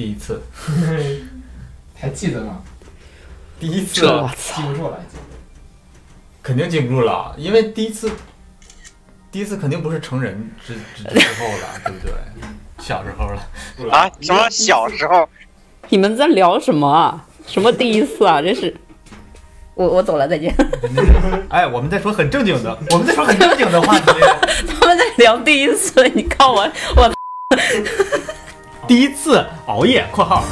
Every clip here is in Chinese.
第一次，还记得吗？第一次这我记！不住了，已经。肯定记不住了，因为第一次，第一次肯定不是成人之之之后了，对不对？小时候了，啊，什么小时候？你们在聊什么啊？什么第一次啊？这是，我我走了，再见。哎，我们在说很正经的，我们在说很正经的话题。他们在聊第一次，你看我我第一次熬夜（括号）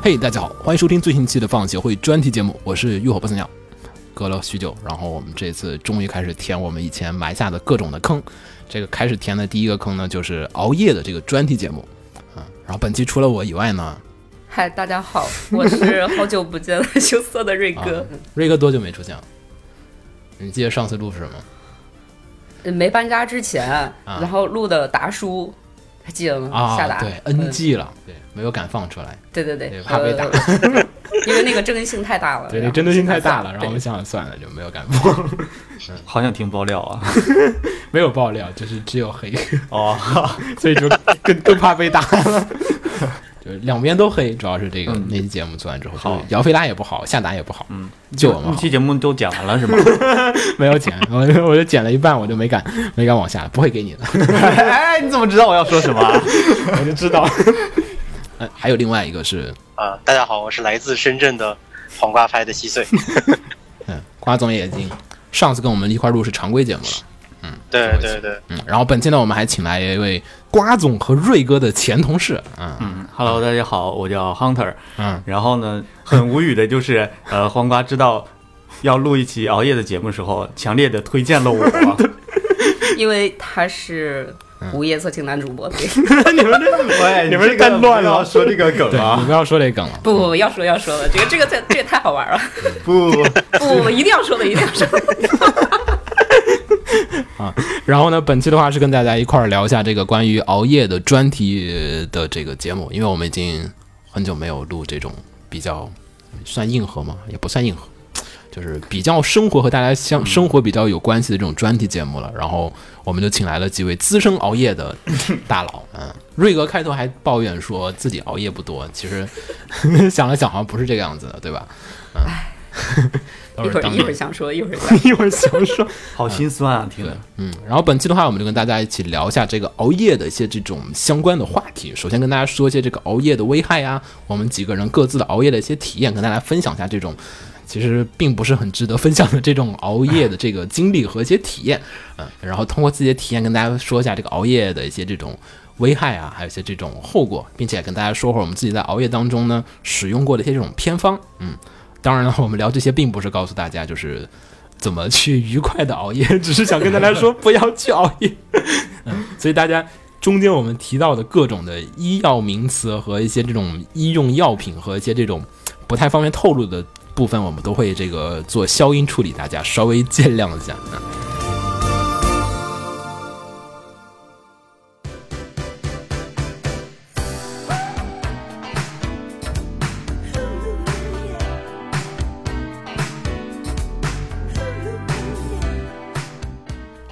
嘿大家好，欢迎收听最新期的放协会专题节目，我是浴火不死鸟。隔了许久，然后我们这次终于开始填我们以前埋下的各种的坑。这个开始填的第一个坑呢，就是熬夜的这个专题节目。嗯，然后本期除了我以外呢，嗨，大家好，我是好久不见了 羞涩的瑞哥。瑞哥多久没出现了？你记得上次录是什么？呃没搬家之前，然后录的达叔，还记得吗？啊夏达，，对嗯，NG 了，对，没有敢放出来，对对对对，怕被打呃因为那个针对性太大了。对，针对性太大了。然后我们想想算了，就没有敢播，好想听爆料啊！没有爆料，就是只有黑，哦，所以就更更怕被打了。就是两边都黑，主要是这个、嗯那期节目做完之后，姚菲拉也不好，夏达也不好，嗯，就我们好那期节目都剪完了是吗？没有剪，我我就剪了一半，我就没敢没敢往下，不会给你的，哎，你怎么知道我要说什么啊？我就知道。呃，还有另外一个是，啊，大家好，我是来自深圳的黄瓜拍的稀碎。嗯，瓜总也已经上次跟我们一块儿录是常规节目了，嗯对对对，嗯，然后本期呢，我们还请来一位瓜总和瑞哥的前同事，嗯嗯，Hello，大家好，我叫 Hunter。嗯，然后呢，很无语的就是，呃，黄瓜知道要录一期熬夜的节目的时候，强烈的推荐了我。因为他是午夜色情男主播，对，你们这，喂，你们太乱了说这个梗啊，你啊？不要说这个梗了，不不不，要说要说了，这个这个这这也太好玩了，不，不 不，一定要说的，一定要说的。啊然后呢，本期的话是跟大家一块儿聊一下这个关于熬夜的专题的这个节目，因为我们已经很久没有录这种比较算硬核吗？也不算硬核，就是比较生活和大家相生活比较有关系的这种专题节目了。然后我们就请来了几位资深熬夜的 大佬，嗯，瑞哥开头还抱怨说自己熬夜不多，其实 想了想好像不是这个样子的，对吧？嗯，一会儿一会儿想说，一会儿想一会儿想说。好心酸啊，听对着。，嗯，然后本期的话，我们就跟大家一起聊一下这个熬夜的一些这种相关的话题。首先跟大家说一些这个熬夜的危害啊，我们几个人各自的熬夜的一些体验，跟大家分享一下这种其实并不是很值得分享的这种熬夜的这个经历和一些体验，嗯，然后通过自己的体验跟大家说一下这个熬夜的一些这种危害啊，还有一些这种后果，并且跟大家说会儿我们自己在熬夜当中呢使用过的一些这种偏方，嗯。当然了，我们聊这些并不是告诉大家就是怎么去愉快的熬夜，只是想跟大家说不要去熬夜。嗯，所以大家中间我们提到的各种的医药名词和一些这种医用药品和一些这种不太方便透露的部分，我们都会这个做消音处理，大家稍微见谅一下。嗯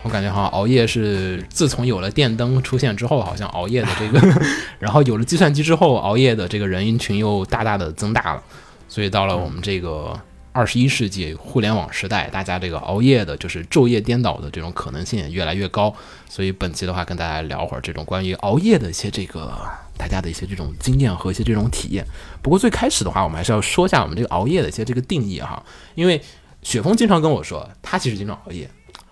我感觉好像熬夜是自从有了电灯出现之后，好像熬夜的这个，然后有了计算机之后，熬夜的这个人群又大大的增大了。所以到了我们这个二十一世纪互联网时代，大家这个熬夜的，就是昼夜颠倒的这种可能性也越来越高。所以本期的话，跟大家聊会儿这种关于熬夜的一些这个大家的一些这种经验和一些这种体验。不过最开始的话，我们还是要说一下我们这个熬夜的一些这个定义哈，因为雪峰经常跟我说，他其实经常熬夜。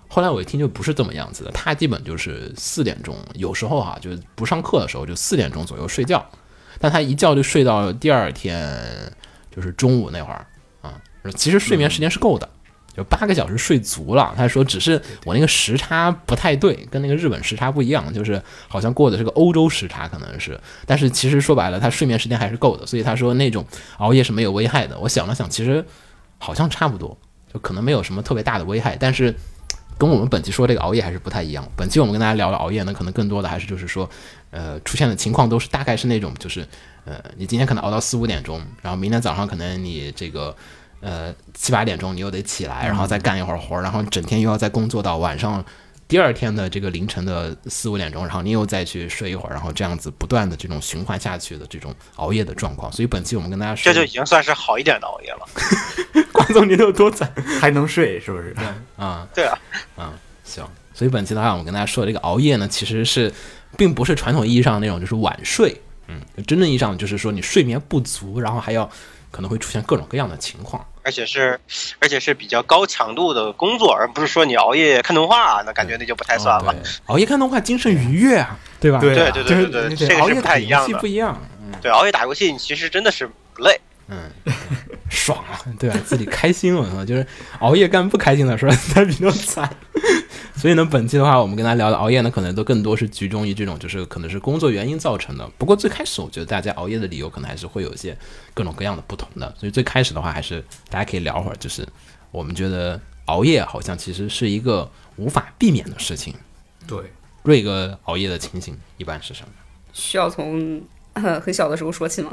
后来我一听就不是这么样子的，他基本就是四点钟，有时候哈、就是不上课的时候就四点钟左右睡觉，但他一觉就睡到第二天就是中午那会儿啊，其实睡眠时间是够的，就八个小时睡足了。他说只是我那个时差不太对，跟那个日本时差不一样，就是好像过的是个欧洲时差，可能是，但是其实说白了，他睡眠时间还是够的，所以他说那种熬夜是没有危害的。我想了想，其实好像差不多，就可能没有什么特别大的危害，但是。跟我们本期说这个熬夜还是不太一样。本期我们跟大家聊的熬夜呢，可能更多的还是就是说，呃，出现的情况都是大概是那种就是，呃，你今天可能熬到四五点钟，然后明天早上可能你这个。呃，七八点钟你又得起来，然后再干一会儿活儿，然后整天又要再工作到晚上第二天的这个凌晨的四五点钟，然后你又再去睡一会儿，然后这样子不断的这种循环下去的这种熬夜的状况。所以本期我们跟大家说，这就已经算是好一点的熬夜了。关总，你有多惨还能睡是不是？啊？对啊，嗯，行。所以本期的话，我们跟大家说的这个熬夜呢，其实是并不是传统意义上那种就是晚睡，嗯，真正意义上就是说你睡眠不足，然后还要可能会出现各种各样的情况。而且是，而且是比较高强度的工作，而不是说你熬夜看动画，那感觉那就不太算了。哦熬夜看动画精神愉悦啊，对吧？对对对对对对，这个是不熬夜打游太一样的戏不。一样，嗯对，熬夜打游戏你其实真的是不累。嗯，爽啊，对吧？自己开心，我操，就是熬夜干不开心的事儿 他比较惨。所以呢，本期的话，我们跟大家聊的熬夜呢，可能都更多是集中于这种，就是可能是工作原因造成的。不过最开始，我觉得大家熬夜的理由可能还是会有一些各种各样的不同的。所以最开始的话，还是大家可以聊会儿，就是我们觉得熬夜好像其实是一个无法避免的事情。对，瑞哥熬夜的情形一般是什么？需要从、呃、很小的时候说起吗？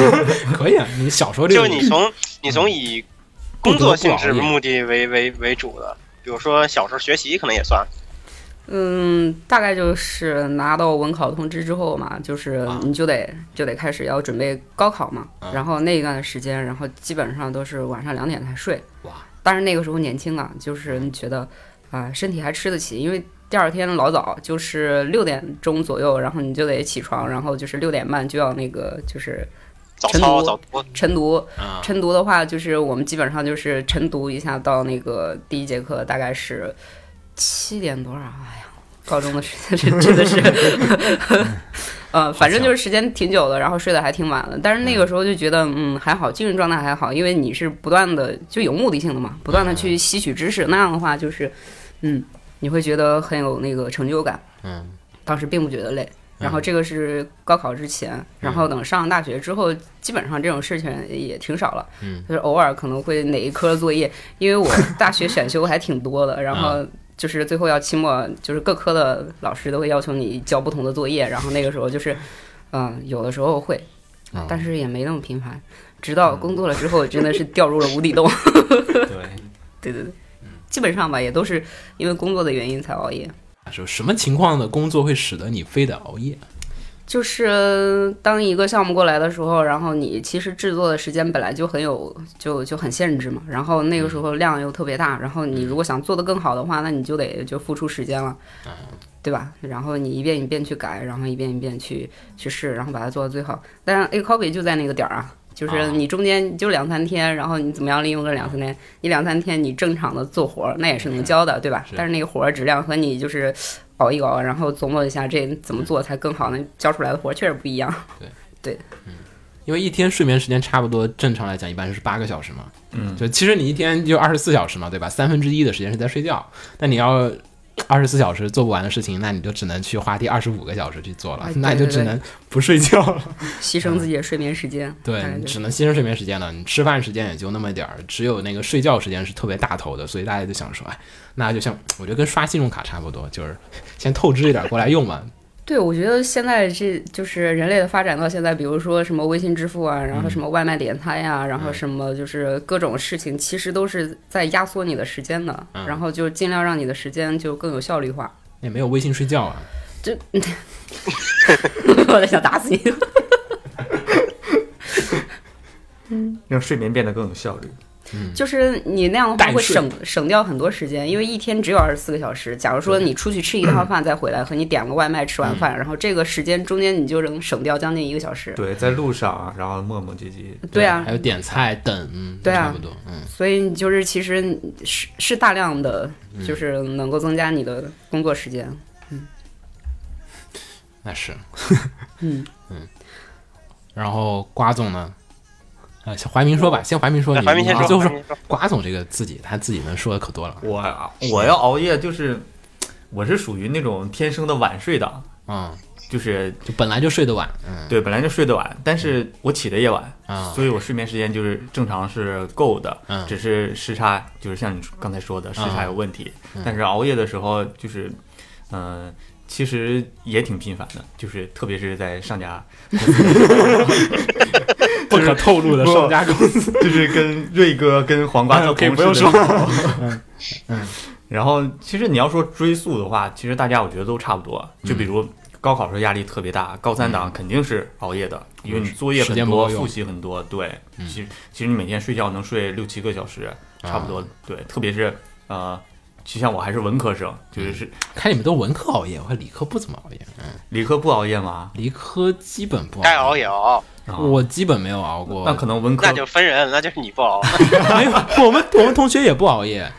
可以啊，你小时候这个就你从你从以工作性质目的为为为主的，比如说小时候学习可能也算。嗯，大概就是拿到文考通知之后嘛，就是啊你就得、就得开始要准备高考嘛，啊然后那一段时间，然后基本上都是晚上两点才睡。哇！但是那个时候年轻啊，就是觉得啊、身体还吃得起，因为第二天老早就是六点钟左右，然后你就得起床，然后就是六点半就要那个就是晨读晨读，啊，晨读的话，就是我们基本上就是晨读一下到那个第一节课大概是七点多少？哎呀，高中的时间真真的是，呃，反正就是时间挺久的，然后睡得还挺晚的。但是那个时候就觉得，嗯，还好，精神状态还好，因为你是不断的就有目的性的嘛，不断的去吸取知识，那样的话就是，嗯，你会觉得很有那个成就感。嗯，当时并不觉得累。然后这个是高考之前，然后等上了大学之后，基本上这种事情也挺少了。嗯，就是偶尔可能会哪一科作业，因为我大学选修还挺多的，然后就是最后要期末，就是各科的老师都会要求你交不同的作业，然后那个时候就是，嗯、有的时候会，哦但是也没那么频繁。直到工作了之后，真的是掉入了无底洞。对，对对对，基本上吧，也都是因为工作的原因才熬夜。就什么情况的工作会使得你非得熬夜？就是当一个项目过来的时候，然后你其实制作的时间本来就很有就就很限制嘛，然后那个时候量又特别大，然后你如果想做得更好的话，那你就得就付出时间了，对吧？然后你一遍一遍去改，然后一遍一遍去去试，然后把它做到最好。但是 A copy 就在那个点儿啊。就是你中间就两三天，然后你怎么样利用这两三天？你两三天你正常的做活儿，那也是能交的，对吧？是但是那个活儿质量和你就是熬一熬，然后琢磨一下这怎么做才更好，那交出来的活儿确实不一样。对对，嗯因为一天睡眠时间差不多，正常来讲一般是八个小时嘛。嗯，就其实你一天就二十四小时嘛，对吧？三分之一的时间是在睡觉，但你要二十四 小时做不完的事情，那你就只能去花第二十五个小时去做了哎，那你就只能不睡觉了。牺牲自己的睡眠时间。对只能牺牲睡眠时间了。你吃饭时间也就那么点儿，只有那个睡觉时间是特别大头的，所以大家就想说，哎，那就像我觉得跟刷信用卡差不多，就是先透支一点过来用嘛。对，我觉得现在这就是人类的发展到现在，比如说什么微信支付啊，然后什么外卖点餐呀、然后什么就是各种事情，其实都是在压缩你的时间的，嗯然后就尽量让你的时间就更有效率化。也没有微信睡觉啊，就我在想打死你。嗯 让睡眠变得更有效率。就是你那样的话会省省掉很多时间，因为一天只有二十四个小时。假如说你出去吃一趟饭再回来，和你点个外卖吃完饭，然后这个时间中间你就能省掉将近一个小时。对，在路上啊，然后磨磨唧唧。对啊。还有点菜等，嗯，对啊。差不多，嗯，所以你就是其实是是大量的，就是能够增加你的工作时间。嗯。那是，嗯。嗯。然后瓜总呢？啊，先怀民说吧，先怀民说，你怀民先说，你最后说瓜总这个自己他自己能说的可多了，我啊我要熬夜，就是我是属于那种天生的晚睡党，嗯。就是就本来就睡得晚，嗯。对本来就睡得晚，但是我起的也晚，啊，所以我睡眠时间就是正常是够的，嗯。只是时差就是像你刚才说的时差有问题，嗯。但是熬夜的时候就是，嗯、其实也挺频繁的，就是特别是在上家，不可透露的上家公司，就是跟瑞哥跟黄瓜做可以不用说。嗯然后其实你要说追溯的话，其实大家我觉得都差不多，就比如。高考时候压力特别大，高三党肯定是熬夜的，因为你作业很多，复习很多。对，嗯。其实其实你每天睡觉能睡六七个小时，差不多。对，特别是呃，就像我还是文科生，就是是看你们都文科熬夜，我看理科不怎么熬夜，嗯，理科不熬夜吗？理科基本不熬夜该熬夜，也熬，啊我基本没有熬过，那可能文科那就分人，那就是你不熬。没有，我们我们同学也不熬夜，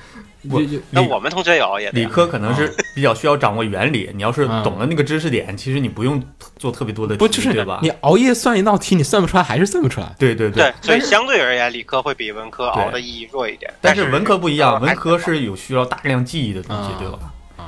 我那我们同学也熬夜。理科可能是比较需要掌握原理，你要是嗯懂了那个知识点，其实你不用做特别多的题，不就是对吧？你熬夜算一道题，你算不出来还是算不出来，对对对，所以相对而言，理科会比文科熬的意义弱一点。是但是文科不一样，呃文科是有需要大量记忆的东西啊，对吧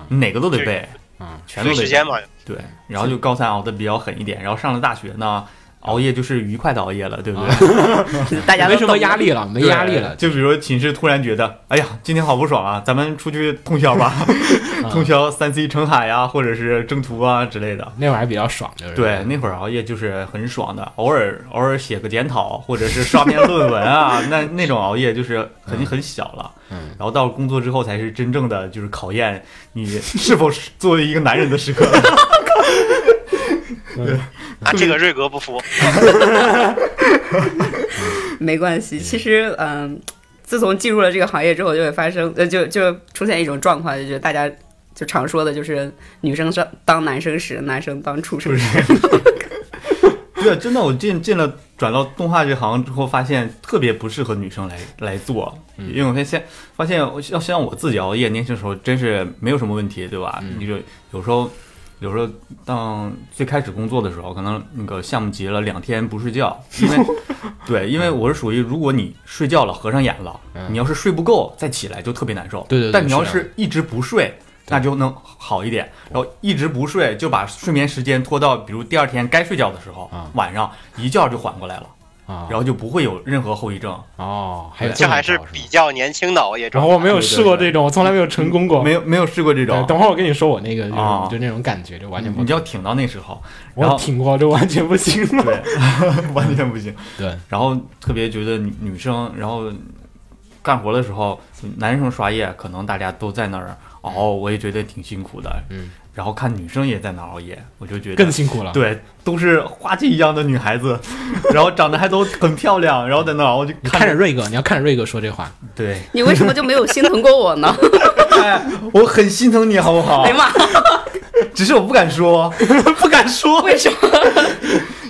哪个都得背，嗯，全都得背时间嘛。对，然后就高三熬的比较狠一点，然后上了大学呢，熬夜就是愉快的熬夜了，对不对？大家没什么压力了，没压力了，就比如寝室突然觉得，哎呀，今天好不爽啊，咱们出去通宵吧，通宵三 C 成海呀，或者是征途啊之类的。那会儿还比较爽，就是对，那会儿熬夜就是很爽的，偶尔偶尔写个检讨，或者是刷篇论文啊，那那种熬夜就是很很小了。嗯，然后到工作之后，才是真正的就是考验你是否是作为一个男人的时刻。啊，这个瑞格不服。没关系。其实，嗯，自从进入了这个行业之后，就会发生，呃，就就出现一种状况，就是大家就常说的，就是女生当当男生时，男生当畜生时。对，真的，我进进了转到动画这行之后，发现特别不适合女生来来做，因为我发现发现我要像我自己熬夜，年轻时候真是没有什么问题，对吧？你就有时候有时候当最开始工作的时候，可能那个项目急了，两天不睡觉，因为对，因为我是属于如果你睡觉了，合上眼了，你要是睡不够再起来就特别难受。对对对但你要是一直不睡。那就能好一点，然后一直不睡，就把睡眠时间拖到比如第二天该睡觉的时候，啊。晚上一觉就缓过来了，啊，然后就不会有任何后遗症。哦，还有这还是比较年轻的熬夜然。后我没有试过这种，我从来没有成功过。没有没有试过这，种，等会儿我跟你说我那个就就那种感觉，就完全不你就要挺到那时候，然后我挺过，就完全不行了。对，完全不行。对，然后特别觉得女女生，然后干活的时候，男生刷夜，可能大家都在那儿熬，我也觉得挺辛苦的。嗯，然后看女生也在那熬夜，我就觉得更辛苦了。对，都是花季一样的女孩子，然后长得还都很漂亮，然后在那熬，我就你看看着瑞哥，你要看着瑞哥说这话，对，你为什么就没有心疼过我呢？哎，我很心疼你，好不好哎？呀妈，只是我不敢说，不敢说。为什么？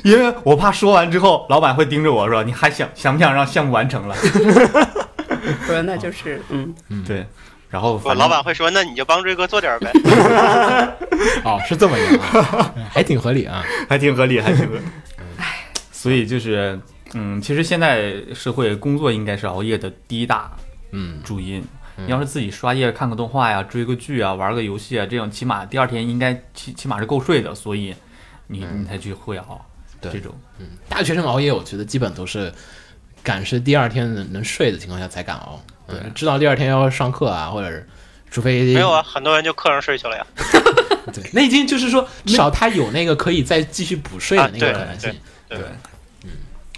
因为我怕说完之后，老板会盯着我说：“你还想想不想让项目完成了不是，那就是嗯，？”对，然后我老板会说：“那你就帮瑞哥做点儿呗。哦，是这么一个，还挺合理啊。还挺合理，还挺合理。所以就是，嗯，其实现在社会工作应该是熬夜的第一大嗯，主因。你要是自己刷夜看个动画呀、追个剧啊、玩个游戏啊，这样起码第二天应该起起码是够睡的，所以你你才去会熬。对这种嗯大学生熬夜，我觉得基本都是赶是第二天能能睡的情况下才敢熬。对嗯知道第二天要上课啊，或者是除非没有啊，很多人就课上睡去了呀。对，那已经就是说，至少他有那个可以再继续补睡的那个可能性。对对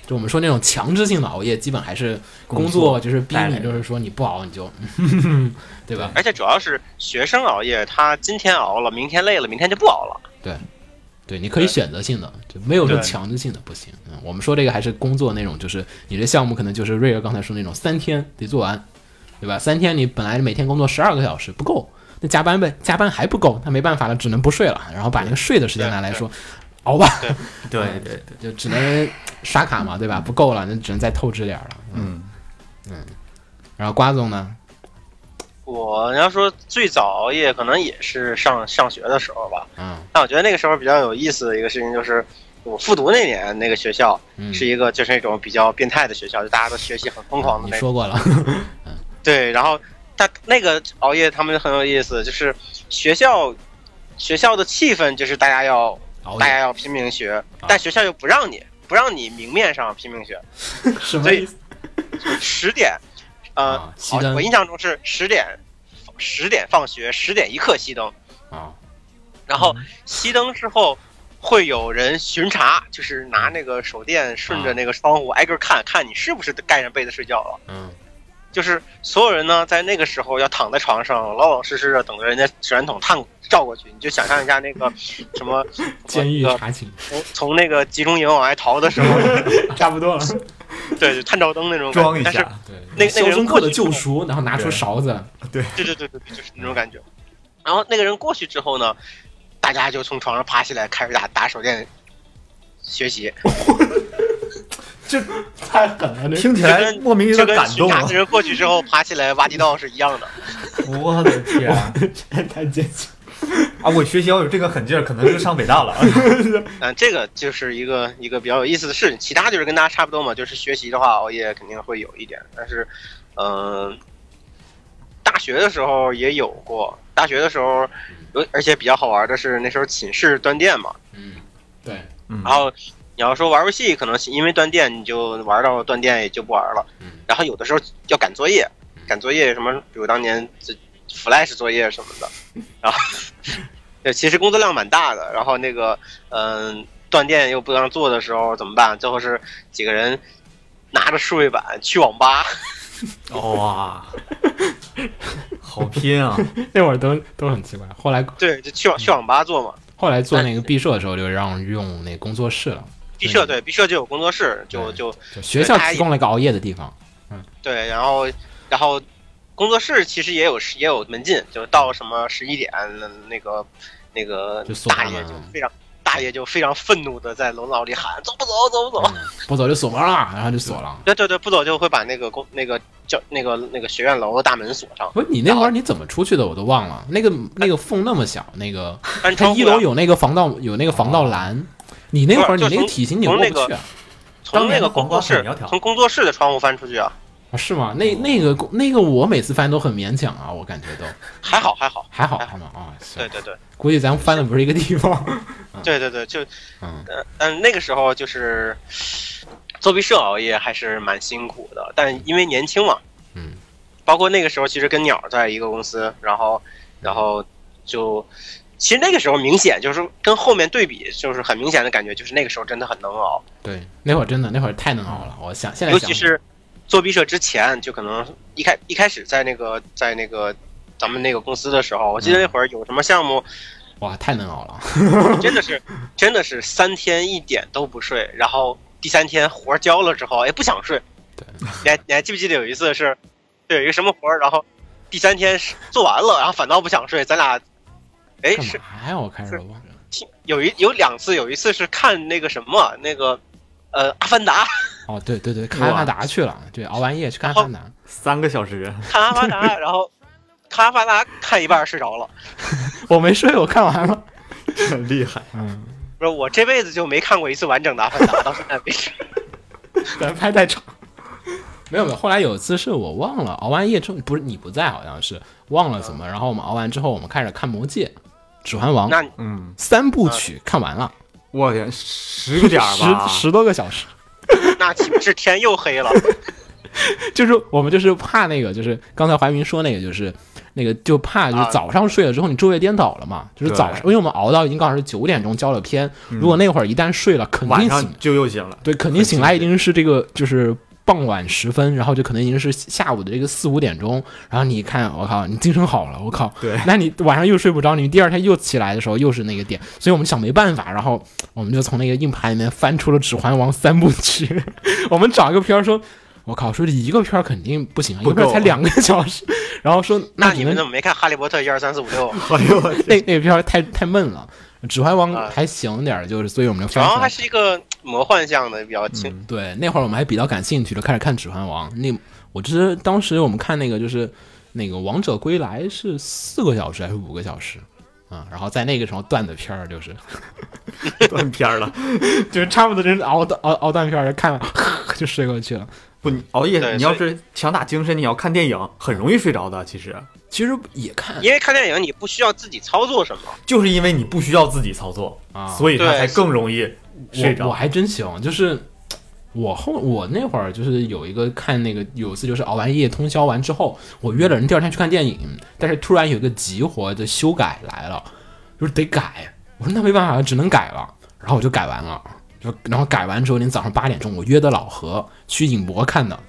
就我们说那种强制性的熬夜，基本还是工工作，就是逼你，就是说你不熬你就，对吧？而且主要是学生熬夜，他今天熬了，明天累了，明天就不熬了。对，对你可以选择性的，就没有说强制性的不行。嗯，我们说这个还是工作那种，就是你这项目可能就是瑞儿刚才说那种三天得做完，对吧？三天你本来每天工作十二个小时不够，那加班呗，加班还不够，那没办法了，只能不睡了，然后把那个睡的时间拿来说，熬吧，对对对，就只能刷卡嘛，对吧？不够了，那只能再透支点了。嗯嗯，然后瓜总呢？我要说最早熬夜，可能也是上上学的时候吧。嗯但我觉得那个时候比较有意思的一个事情就是，我复读那年那个学校嗯，是一个就是那种比较变态的学校，就大家都学习很疯狂的那种。你说过了，对，然后他那个熬夜他们很有意思，就是学校学校的气氛就是大家要大家要拼命学，但学校又不让你，不让你明面上拼命学，所以什么意思？十点，呃我印象中是十点，十点放学，十点一刻熄灯，啊，然后熄灯之后。会有人巡查，就是拿那个手电顺着那个窗户挨个看看你是不是盖上被子睡觉了。嗯，就是所有人呢，在那个时候要躺在床上，老老实实的等着人家手电筒探照过去。你就想象一下那个 什么监狱那个查寝，从从那个集中营往外逃的时候，差不多了。对，就探照灯那种感觉。但是装一下，对，那那个人肖申克的过去救赎，然后拿出勺子，对对对对，对就是那种感觉。然后那个人过去之后呢，大家就从床上爬起来，开始打打手电学习，这太狠了，这听起来莫名有就点感动啊！人过去之后爬起来挖地道是一样的。我的天 啊！太太艰辛。啊我学习要有这个狠劲儿，可能就上北大了。嗯，这个就是一个一个比较有意思的事情。其他就是跟大家差不多嘛，就是学习的话，熬夜肯定会有一点，但是，嗯、大学的时候也有过。大学的时候，有而且比较好玩的是，那时候寝室断电嘛，嗯，对，嗯然后你要说玩游戏，可能因为断电，你就玩到断电也就不玩了。嗯然后有的时候要赶作业，赶作业什么，比如当年这 Flash 作业什么的，然后对，其实工作量蛮大的。然后那个嗯、断电又不让做的时候怎么办？最后是几个人拿着数位板去网吧，哇，好拼啊！那会儿都都很奇怪。后来对，就去网去网吧做嘛。后来做那个毕设的时候，就让用那工作室了。毕设对毕设就有工作室，就就就学校提供了一个熬夜的地方。嗯对，然后然后工作室其实也有也有门禁，就到什么十一点，那个那个大爷就非常大爷就非常愤怒的在楼道里喊走不走走不走，嗯不走就锁门了，然后就锁了。对对对，不走就会把那个工那个教那个那个学院楼的大门锁上，不是你那会儿你怎么出去的？我都忘了。那个那个缝那么小，那个它一翻窗户啊楼有那个防盗有那个防盗栏，你那会儿你那个体型你过从那个不去啊？从那个工作室从工作室的窗户翻出去啊，啊是吗？那那个那个我每次翻都很勉强啊，我感觉都还好还好，还好还好？啊，行对对对估计咱们翻的不是一个地方。对对对，就 嗯呃但那个时候就是作弊社熬夜还是蛮辛苦的，但因为年轻嘛，嗯，包括那个时候其实跟鸟在一个公司，然后然后就其实那个时候明显就是跟后面对比，就是很明显的感觉，就是那个时候真的很能熬，对，那会儿真的那会儿太能熬了。我想现在想尤其是做毕设之前，就可能一开一开始在那个在那个咱们那个公司的时候，我记得那会儿有什么项目，哇，太能熬了。真的是 真的是三天一点都不睡，然后第三天活儿交了之后，哎不想睡。对，你还你还记不记得有一次是，对有一个什么活儿，然后第三天做完了，然后反倒不想睡，咱俩，哎干是嘛呀？我开始忘了。听有一有两次，有一次是看那个什么那个，呃阿凡达，哦，对对对，看阿凡达去了，对，熬完夜去看阿凡达。三个小时，看阿凡达，然后看阿凡达看一半睡着了。我没睡，我看完了。很厉害。嗯，不是我这辈子就没看过一次完整的阿凡达，到现在为止。咱拍太长。没有没有，后来有一次是我忘了，熬完夜之后不是你不在，好像是忘了怎么，然后我们熬完之后，我们开始看《魔戒》《指环王》那嗯，三部曲看完了，我天，十个点儿吧，十十多个小时。那岂不是天又黑了？就是我们就是怕那个，就是刚才怀民说那个，就是那个就怕就是啊早上睡了之后你昼夜颠倒了嘛，就是早上，因为我们熬到已经刚好是九点钟交了片，如果那会儿一旦睡了，肯定醒，就又醒了。对，肯定醒来一定是这个就是傍晚时分，然后就可能已经是下午的这个四五点钟，然后你看我靠，你精神好了，我靠，对那你晚上又睡不着，你第二天又起来的时候又是那个点，所以我们想没办法，然后我们就从那个硬盘里面翻出了《指环王》三部曲，我们找一个片儿说。我靠，说这一个片儿肯定不行啊，一个片儿才两个小时，然后说那你们怎么没看《哈利波特》一二三四五六？哎呦我那那个片儿太太闷了，《指环王啊》还行点儿，就是所以我们就主要还翻出来。是一个魔幻向的，比较轻。嗯，对，那会儿我们还比较感兴趣的，开始看《指环王》。那我其实当时我们看那个就是那个《王者归来》是四个小时还是五个小时啊？然后在那个时候断的片儿就是 断片儿了。就是差不多真是熬熬熬断片儿，看完 就睡过去了。不，你熬夜，你要是强打精神，你要看电影，很容易睡着的。其实，其实也看因为看电影你不需要自己操作什么。就是因为你不需要自己操作，啊，所以它才更容易睡着。我我还真行，就是我后我那会儿就是有一个看那个有一次就是熬完夜通宵完之后，我约了人第二天去看电影，但是突然有一个急活的修改来了，就是得改，我说那没办法，只能改了，然后我就改完了，就然后改完之后，连早上八点钟我约的老何去影博看的。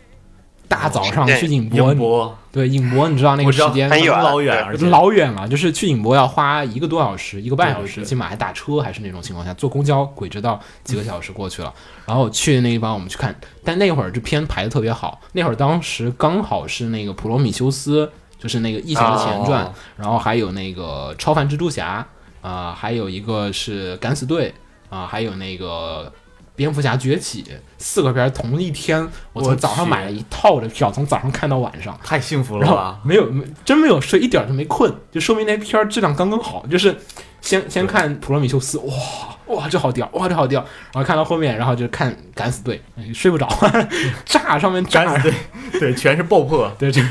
大早上去影博，影博，对影博，你知道那个时间很远老远，老远了，就是去影博要花一个多小时，一个半小时，起码还打车，还是那种情况下，坐公交鬼知道几个小时过去了。然后去那地方我们去看，但那会儿这片排的特别好，那会儿当时刚好是那个《普罗米修斯》，就是那个《异形》的前传，哦然后还有那个《超凡蜘蛛侠》啊、还有一个是《敢死队》啊、还有那个。蝙蝠侠崛起四个片儿同一天，我从早上买了一套的票，从早上看到晚上，太幸福了吧？没有，没真没有睡，一点儿都没困，就说明那片儿质量刚刚好。就是先先看《普罗米修斯》，哇哇这好屌，哇这好屌，然后看到后面，然后就看《敢死队》，哎睡不着，炸上面炸敢，死队，对，全是爆破。对这个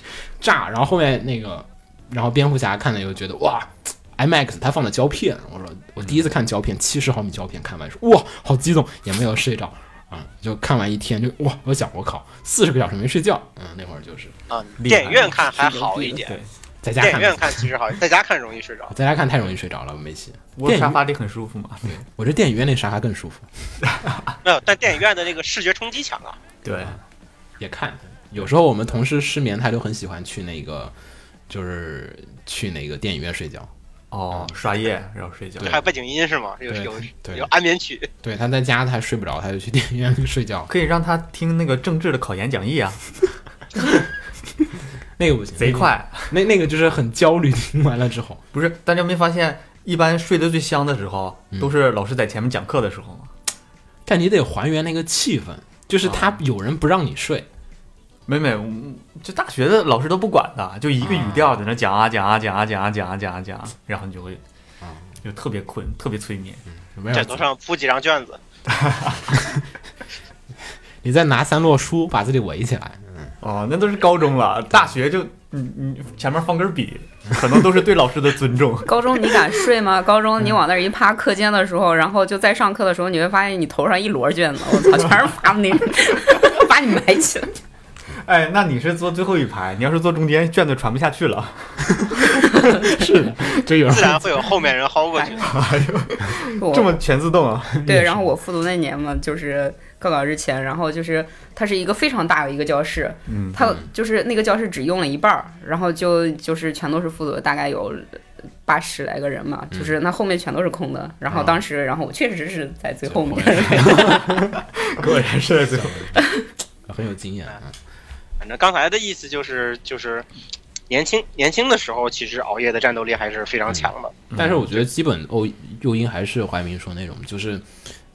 炸，然后后面那个，然后蝙蝠侠看了以后觉得哇。IMAX 他放的胶片，我说我第一次看胶片，七十毫米胶片，看完说哇好激动，也没有睡着啊，就看完一天就哇，我想我靠，四十个小时没睡觉，嗯，那会儿就是啊，电影院看还好一点，对，在家看电影院看其实好，在家看容易睡着。在家看太容易睡着了，没戏。我沙发里很舒服嘛。对我这电影院那沙发更舒服，没有，但电影院的那个视觉冲击强啊。对，也看。有时候我们同事失眠，他就很喜欢去那个，就是去那个电影院睡觉。哦，刷夜然后睡觉。还有背景音是吗？有有有安眠曲。对，他在家他睡不着，他就去电影院 睡觉。可以让他听那个政治的考研讲义啊，那个不行，贼快。那那个就是很焦虑，听完了之后，不是，大家没发现，一般睡得最香的时候，嗯都是老师在前面讲课的时候吗？但你得还原那个气氛，就是他有人不让你睡，没没，嗯这大学的老师都不管的，就一个语调在那讲啊讲啊讲啊讲啊讲啊讲啊讲，然后你就会，啊就特别困，特别催眠。枕头上铺几张卷子，你再拿三摞书把自己围起来，哦，那都是高中了，大学就你你前面放根笔，可能都是对老师的尊重。高中你敢睡吗？高中你往那儿一趴，课间的时候，然后就在上课的时候，你会发现你头上一摞卷子，我操，全是发那个，把你埋起来。哎，那你是坐最后一排，你要是坐中间，卷子传不下去了。是的，就有人自然会有后面人薅过去。我这么全自动啊？对，然后我复读那年嘛，就是高考之前，然后就是它是一个非常大的一个教室，嗯，它就是那个教室只用了一半儿，然后就就是全都是复读，大概有八十来个人嘛，就是那后面全都是空的。然后当时，然后我确实是在最后面，果然是在最后。很有经验啊。反正刚才的意思就是就是，年轻年轻的时候，其实熬夜的战斗力还是非常强的。但是我觉得基本哦，诱因还是怀民说那种，就是，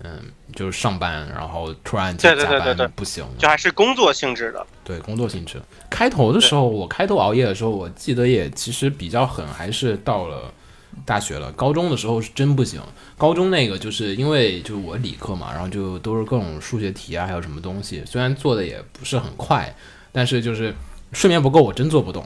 嗯，就是上班，然后突然就加班不行，就还是工作性质的，对工作性质。开头的时候，我开头熬夜的时候，我记得也其实比较狠，还是到了大学了。高中的时候是真不行，高中那个就是因为就是我理科嘛，然后就都是各种数学题啊，还有什么东西，虽然做的也不是很快，但是就是睡眠不够，我真做不动。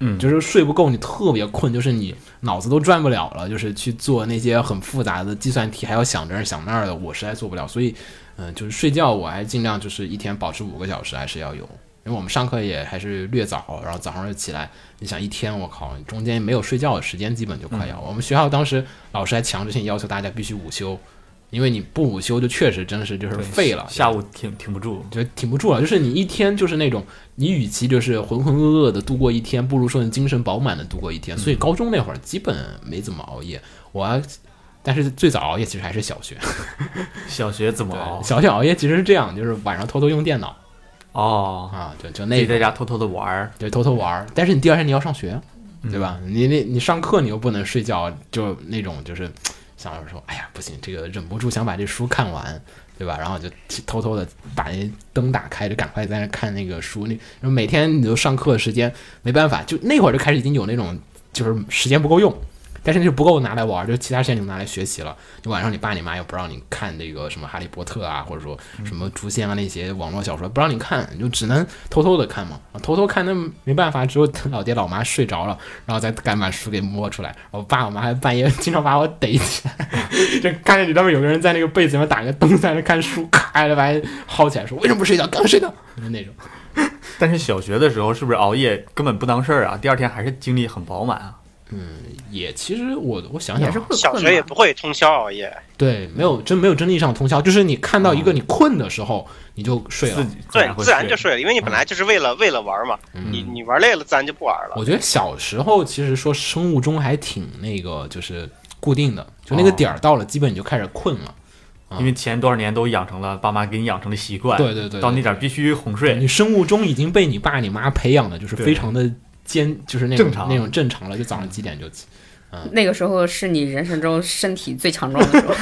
嗯，就是睡不够，你特别困，就是你脑子都转不了了，就是去做那些很复杂的计算题，还要想这儿想那儿的，我实在做不了。所以，嗯、就是睡觉我还尽量就是一天保持五个小时，还是要有。因为我们上课也还是略早，然后早上就起来，你想一天我靠，中间没有睡觉的时间，基本就快要。我们学校当时老师还强制性要求大家必须午休，因为你不午休就确实真是就是废了，下午挺挺不住。就挺不住了。就是你一天就是那种，你与其就是浑浑噩噩的度过一天，不如说你精神饱满的度过一天。所以高中那会儿基本没怎么熬夜，我还，但是最早熬夜其实还是小学。小学怎么熬，？小学熬夜其实是这样，就是晚上偷偷用电脑哦，啊，就就那个在家偷偷的玩儿。对偷偷玩儿。但是你第二天你要上学，嗯对吧？你那你上课你又不能睡觉，就那种就是想着说，哎呀不行，这个忍不住想把这书看完。对吧？然后就偷偷的把那灯打开，就赶快在那看那个书。那然后每天你就上课时间没办法，就那会儿就开始已经有那种就是时间不够用，但是就不够拿来玩，就其他时间就拿来学习了。就晚上你爸你妈又不让你看那个什么哈利波特啊，或者说什么诛仙啊那些网络小说，不让你看，你就只能偷偷的看嘛。啊偷偷看那没办法，只有等老爹老妈睡着了，然后再敢把书给摸出来。我爸我妈还半夜经常把我逮起来，就看见里头有个人在那个被子里面打个灯在那看书，咔就把人薅起来说为什么不睡觉？刚睡觉，就那种。但是小学的时候是不是熬夜根本不当事儿啊？第二天还是精力很饱满啊？也其实我我想想小学也不会通宵熬夜，对，没有真没有真意义上通宵，就是你看到一个你困的时候，你就睡了对，自然就睡了，因为你本来就是为了为了玩嘛，你你玩累了，自然就不玩了。我觉得小时候其实说生物钟还挺那个，就是固定的，就那个点儿到了，基本你就开始困了。因为前多少年都养成了爸妈给你养成的习惯，对对对对到那点儿必须哄睡，你生物钟已经被你爸你妈培养的，就是非常的坚，就是那种正常那种正常了，就早上几点就起。那个时候是你人生中身体最强壮的时候，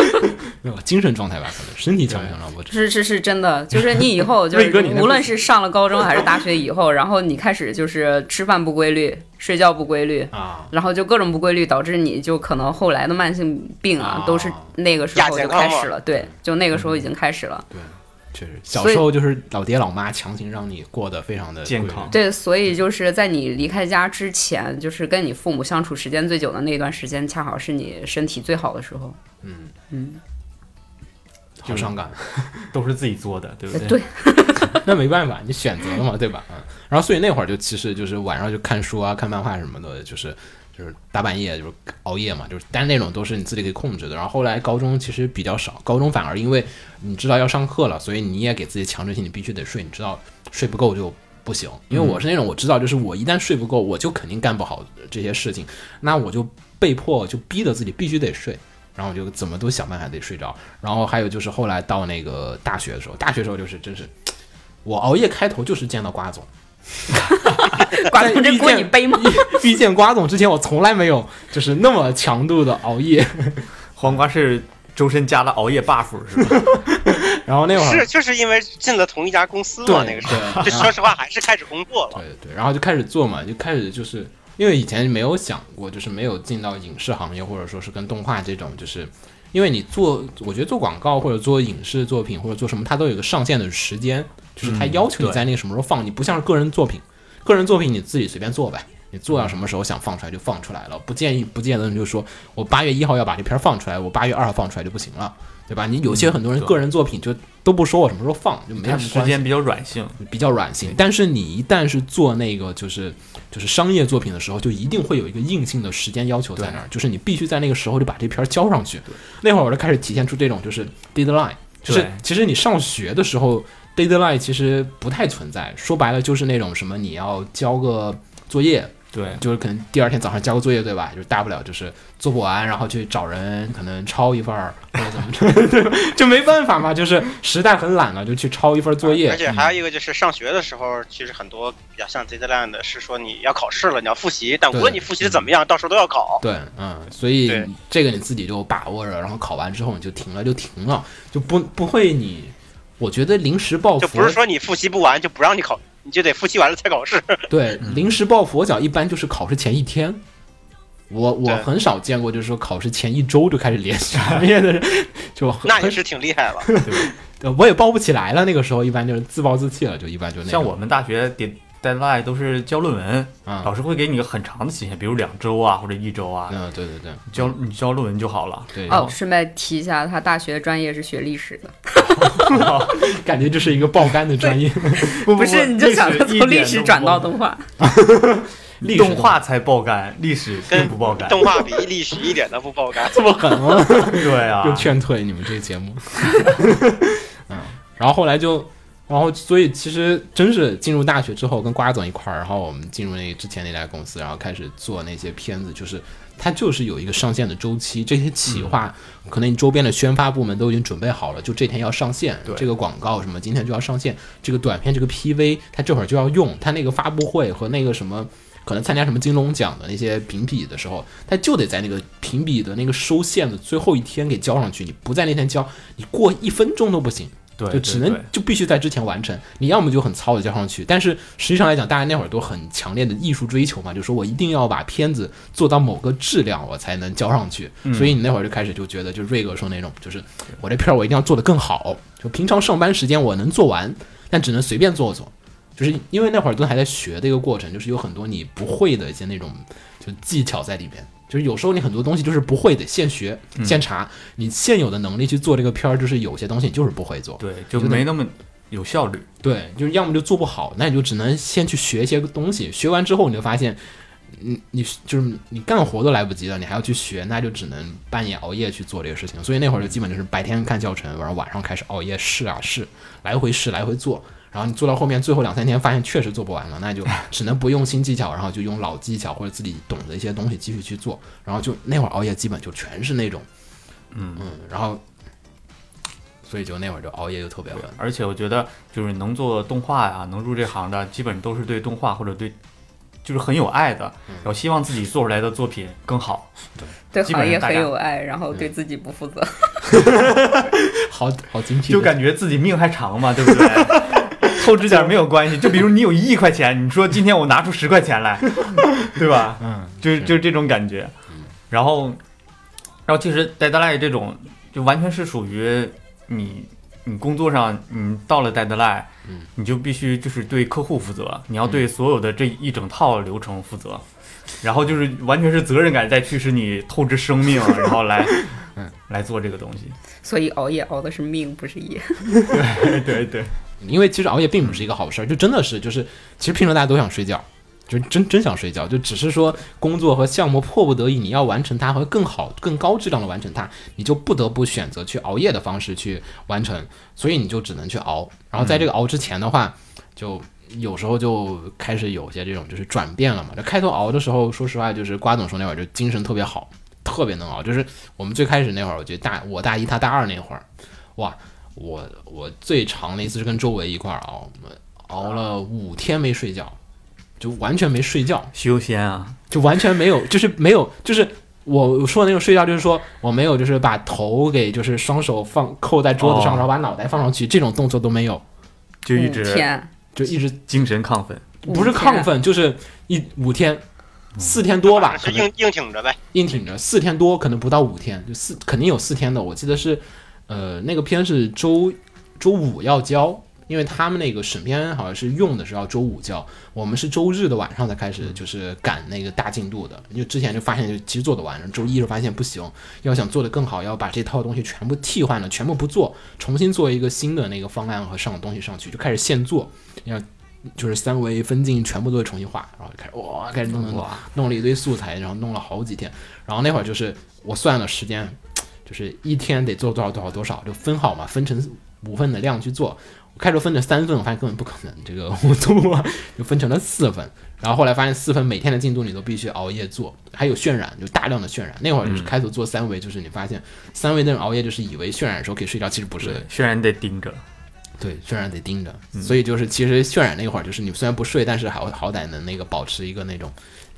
没有精神状态吧，可能身体强不强壮不。是是是真的，就是你以后 就是无论是上了高中还是大学以后，然后你开始就是吃饭不规律，睡觉不规律，啊，然后就各种不规律，导致你就可能后来的慢性病啊啊，都是那个时候就开始了。对，就那个时候已经开始了。确实，小时候就是老爹老妈强行让你过得非常的健康对，所以就是在你离开家之前，就是跟你父母相处时间最久的那段时间，恰好是你身体最好的时候。嗯嗯好伤感。都是自己做的，对不呃对？对，那没办法，你选择了嘛，对吧？嗯，然后所以那会儿就其实就是晚上就看书啊、看漫画什么的，就是就是大半夜就是熬夜嘛，就是但是那种都是你自己可以控制的。然后后来高中其实比较少，高中反而因为你知道要上课了，所以你也给自己强制性，你必须得睡，你知道睡不够就。不行，因为我是那种我知道，就是我一旦睡不够，我就肯定干不好这些事情，那我就被迫就逼着自己必须得睡，然后我就怎么都想办法得睡着。然后还有就是后来到那个大学的时候，大学时候就是真是我熬夜开头就是见到瓜总，瓜总这锅你背吗？遇见瓜总之前，我从来没有就是那么强度的熬夜。黄瓜是周深加了熬夜 buff 是吧？然后那会儿是就是因为进了同一家公司嘛，那个时候，对这说实话还是开始工作了。对对，然后就开始做嘛，就开始就是因为以前没有想过，就是没有进到影视行业，或者说是跟动画这种，就是因为你做，我觉得做广告或者做影视作品或者做什么，它都有个上线的时间，就是它嗯要求你在那个什么时候放，你不像是个人作品，个人作品你自己随便做呗。你做到什么时候想放出来就放出来了，不建议不见得你就说我八月一号要把这片儿放出来，我八月二号放出来就不行了，对吧？你有些很多人个人作品就都不说我什么时候放，就没它什么时间比较软性，比较软性。但是你一旦是做那个就是就是商业作品的时候，就一定会有一个硬性的时间要求在那儿，就是你必须在那个时候就把这片儿交上去。那会儿我就开始体现出这种就是 deadline，就是其实你上学的时候 deadline 其实不太存在，说白了就是那种什么你要交个作业。对，就是可能第二天早上交个作业，对吧？就是大不了就是做不完，然后去找人可能抄一份儿，或者怎么着，对？就没办法嘛，就是实在很懒了，就去抄一份作业。而且还有一个就是上学的时候，其实很多比较像 deadline 的是说你要考试了，你要复习，但无论你复习的怎么样，到时候都要考。对，嗯，所以这个你自己就把握着，然后考完之后你就停了，就停了，就不不会你，我觉得临时抱佛，就不是说你复习不完就不让你考，你就得复习完了才考试。对临时抱佛脚，一般就是考试前一天。我我很少见过，就是说考试前一周就开始练习作业的人，就那也是挺厉害了。对我也抱不起来了。那个时候一般就是自暴自弃了，就一般就那种像我们大学点 deadline 都是交论文，啊，老师会给你一个很长的期限，比如两周啊或者一周啊，嗯，对对对交你交论文就好了。对，哦，顺便提一下，他大学专业是学历史的，感觉这是一个爆肝的专业，不不是？你就想着从历史转到动动画，历史动画才爆肝，历史并不爆肝。动画比历史一点都不爆肝。这么狠吗？对啊就，劝退你们这个节目。嗯，然后后来就，然后所以其实真是进入大学之后，跟瓜总一块儿，然后我们进入那之前那家公司，然后开始做那些片子，就是它就是有一个上线的周期，这些企划、可能你周边的宣发部门都已经准备好了，就这天要上线，对这个广告什么今天就要上线，这个短片这个 PV 它这会儿就要用，它那个发布会和那个什么。可能参加什么金龙奖的那些评比的时候，他就得在那个评比的那个收线的最后一天给交上去。你不在那天交，你过一分钟都不行。对，就只能就必须在之前完成。你要么就很糙的交上去，但是实际上来讲，大家那会儿都很强烈的艺术追求嘛，就说我一定要把片子做到某个质量，我才能交上去。嗯所以你那会儿就开始就觉得，就瑞哥说那种，就是我这片儿我一定要做得更好。就平常上班时间我能做完，但只能随便做做。就是因为那会儿都还在学的一个过程，就是有很多你不会的一些那种就技巧在里边。就是有时候你很多东西就是不会的，现学嗯现查，你现有的能力去做这个片儿，就是有些东西你就是不会做。对，就没那么有效率。对，就是要么就做不好，那你就只能先去学一些东西，学完之后你就发现，你你就是你干活都来不及了，你还要去学，那就只能半夜熬夜去做这个事情。所以那会儿就基本就是白天看教程，然后晚上开始熬夜试啊试，来回试来回做。然后你做到后面最后两三天，发现确实做不完了，那就 只能不用新技巧，然后就用老技巧或者自己懂的一些东西继续去做。然后就那会儿熬夜基本就全是那种，嗯嗯，然后所以就那会儿就熬夜就特别稳。而且我觉得，就是能做动画呀、能入这行的，基本都是对动画或者对，就是很有爱的，嗯然后希望自己做出来的作品更好。对对行业很有爱，然后对自己不负责。好好精辟，就感觉自己命还长嘛，对不对？透支点没有关系。就比如你有一亿块钱，你说今天我拿出十块钱来，对吧？嗯，就是就是这种感觉。然后，然后其实 deadline 这种，就完全是属于你你工作上，你到了 deadline，嗯你就必须就是对客户负责，你要对所有的这一整套流程负责。然后就是完全是责任感在驱使你透支生命，然后来嗯 来做这个东西。所以熬夜熬的是命，不是夜。对对对，因为其实熬夜并不是一个好事儿，就真的是就是，其实平常大家都想睡觉，就是真真想睡觉，就只是说工作和项目迫不得已你要完成它和更好、更高质量的完成它，你就不得不选择去熬夜的方式去完成，所以你就只能去熬。然后在这个熬之前的话，就有时候就开始有些这种就是转变了嘛。就开头熬的时候，说实话，就是瓜总说那会儿就精神特别好，特别能熬。就是我们最开始那会儿，我觉得大我大一他大二那会儿，哇，我我最长的一次是跟周围一块儿熬，熬了五天没睡觉，就完全没睡觉，修仙啊，就完全没有，就是没有，就是我说的那种睡觉，就是说我没有，就是把头给就是双手放扣在桌子上，哦然后把脑袋放上去，这种动作都没有，就一直，就一直精神亢奋。不是亢奋，就是一五天。四天多吧，可能是硬硬挺着呗。硬挺着，四天多，可能不到五天，就四肯定有四天的。我记得是，呃，那个片是周周五要交，因为他们那个审片好像是用的是要周五交，我们是周日的晚上才开始就是赶那个大进度的。就之前就发现就其实做得完，周一就发现不行，要想做得更好，要把这套东西全部替换了，全部不做，重新做一个新的那个方案和上的东西上去，就开始现做，要。就是三维分镜全部都会重新画，然后开始哇，开始弄弄弄，弄了一堆素材，然后弄了好几天。然后那会儿就是我算了时间，就是一天得做多少多少多少，就分好嘛，分成五份的量去做。我开始分成三份，我发现根本不可能，这个 我做就分成了四份。然后后来发现四份每天的进度你都必须熬夜做，还有渲染，就大量的渲染。那会儿就是开头做三维，就是你发现三维那种熬夜，就是以为渲染的时候可以睡觉，其实不是的。虽然得盯着，对，渲染得盯着，所以就是其实渲染那会儿，就是你虽然不睡，但是好好歹能那个保持一个那种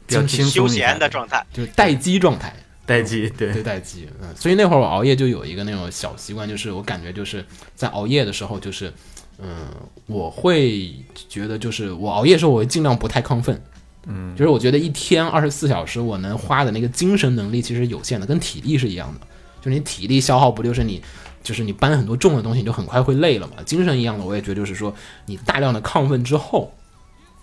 比较轻休松一下闲的状态，就是待机状态。待机，对。对待机，嗯，所以那会儿我熬夜就有一个那种小习惯，就是我感觉就是在熬夜的时候，就是嗯，我会觉得就是我熬夜的时候，我会尽量不太亢奋，嗯，就是我觉得一天二十四小时我能花的那个精神能力其实有限的，跟体力是一样的，就是你体力消耗不就是你。就是你搬很多重的东西，你就很快会累了嘛。精神一样的，我也觉得就是说，你大量的亢奋之后，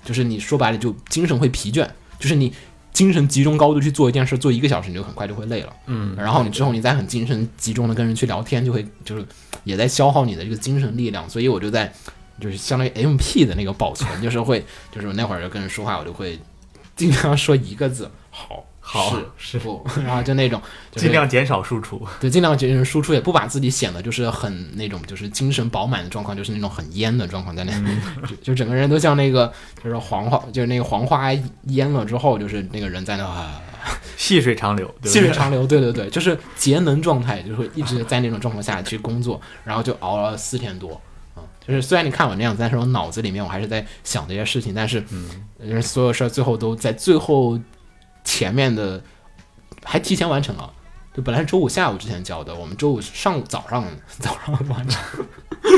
就是你说白了就精神会疲倦，就是你精神集中高度去做一件事，做一个小时，你就很快就会累了。嗯，然后你之后你再很精神集中的跟人去聊天，就会就是也在消耗你的这个精神力量，所以我就在就是相当于 MP 的那个保存，就是会就是我那会儿就跟人说话，我就会经常说一个字好。好是不，然后就那种、就是、尽量减少输出。对，尽量减少输出，也不把自己显得就是很那种就是精神饱满的状况，就是那种很蔫的状况在那，就就整个人都像那个就是黄花，就是那个黄花蔫了之后，就是那个人在那。啊细水长流，对对细水长流，对对对，就是节能状态，就是会一直在那种状况下去工作，然后就熬了四天多，啊、就是虽然你看我那样子，但是我脑子里面我还是在想这些事情，但是，嗯，所有事儿最后都在最后前面的还提前完成了，就本来是周五下午之前交的，我们周五上午早上早上完成，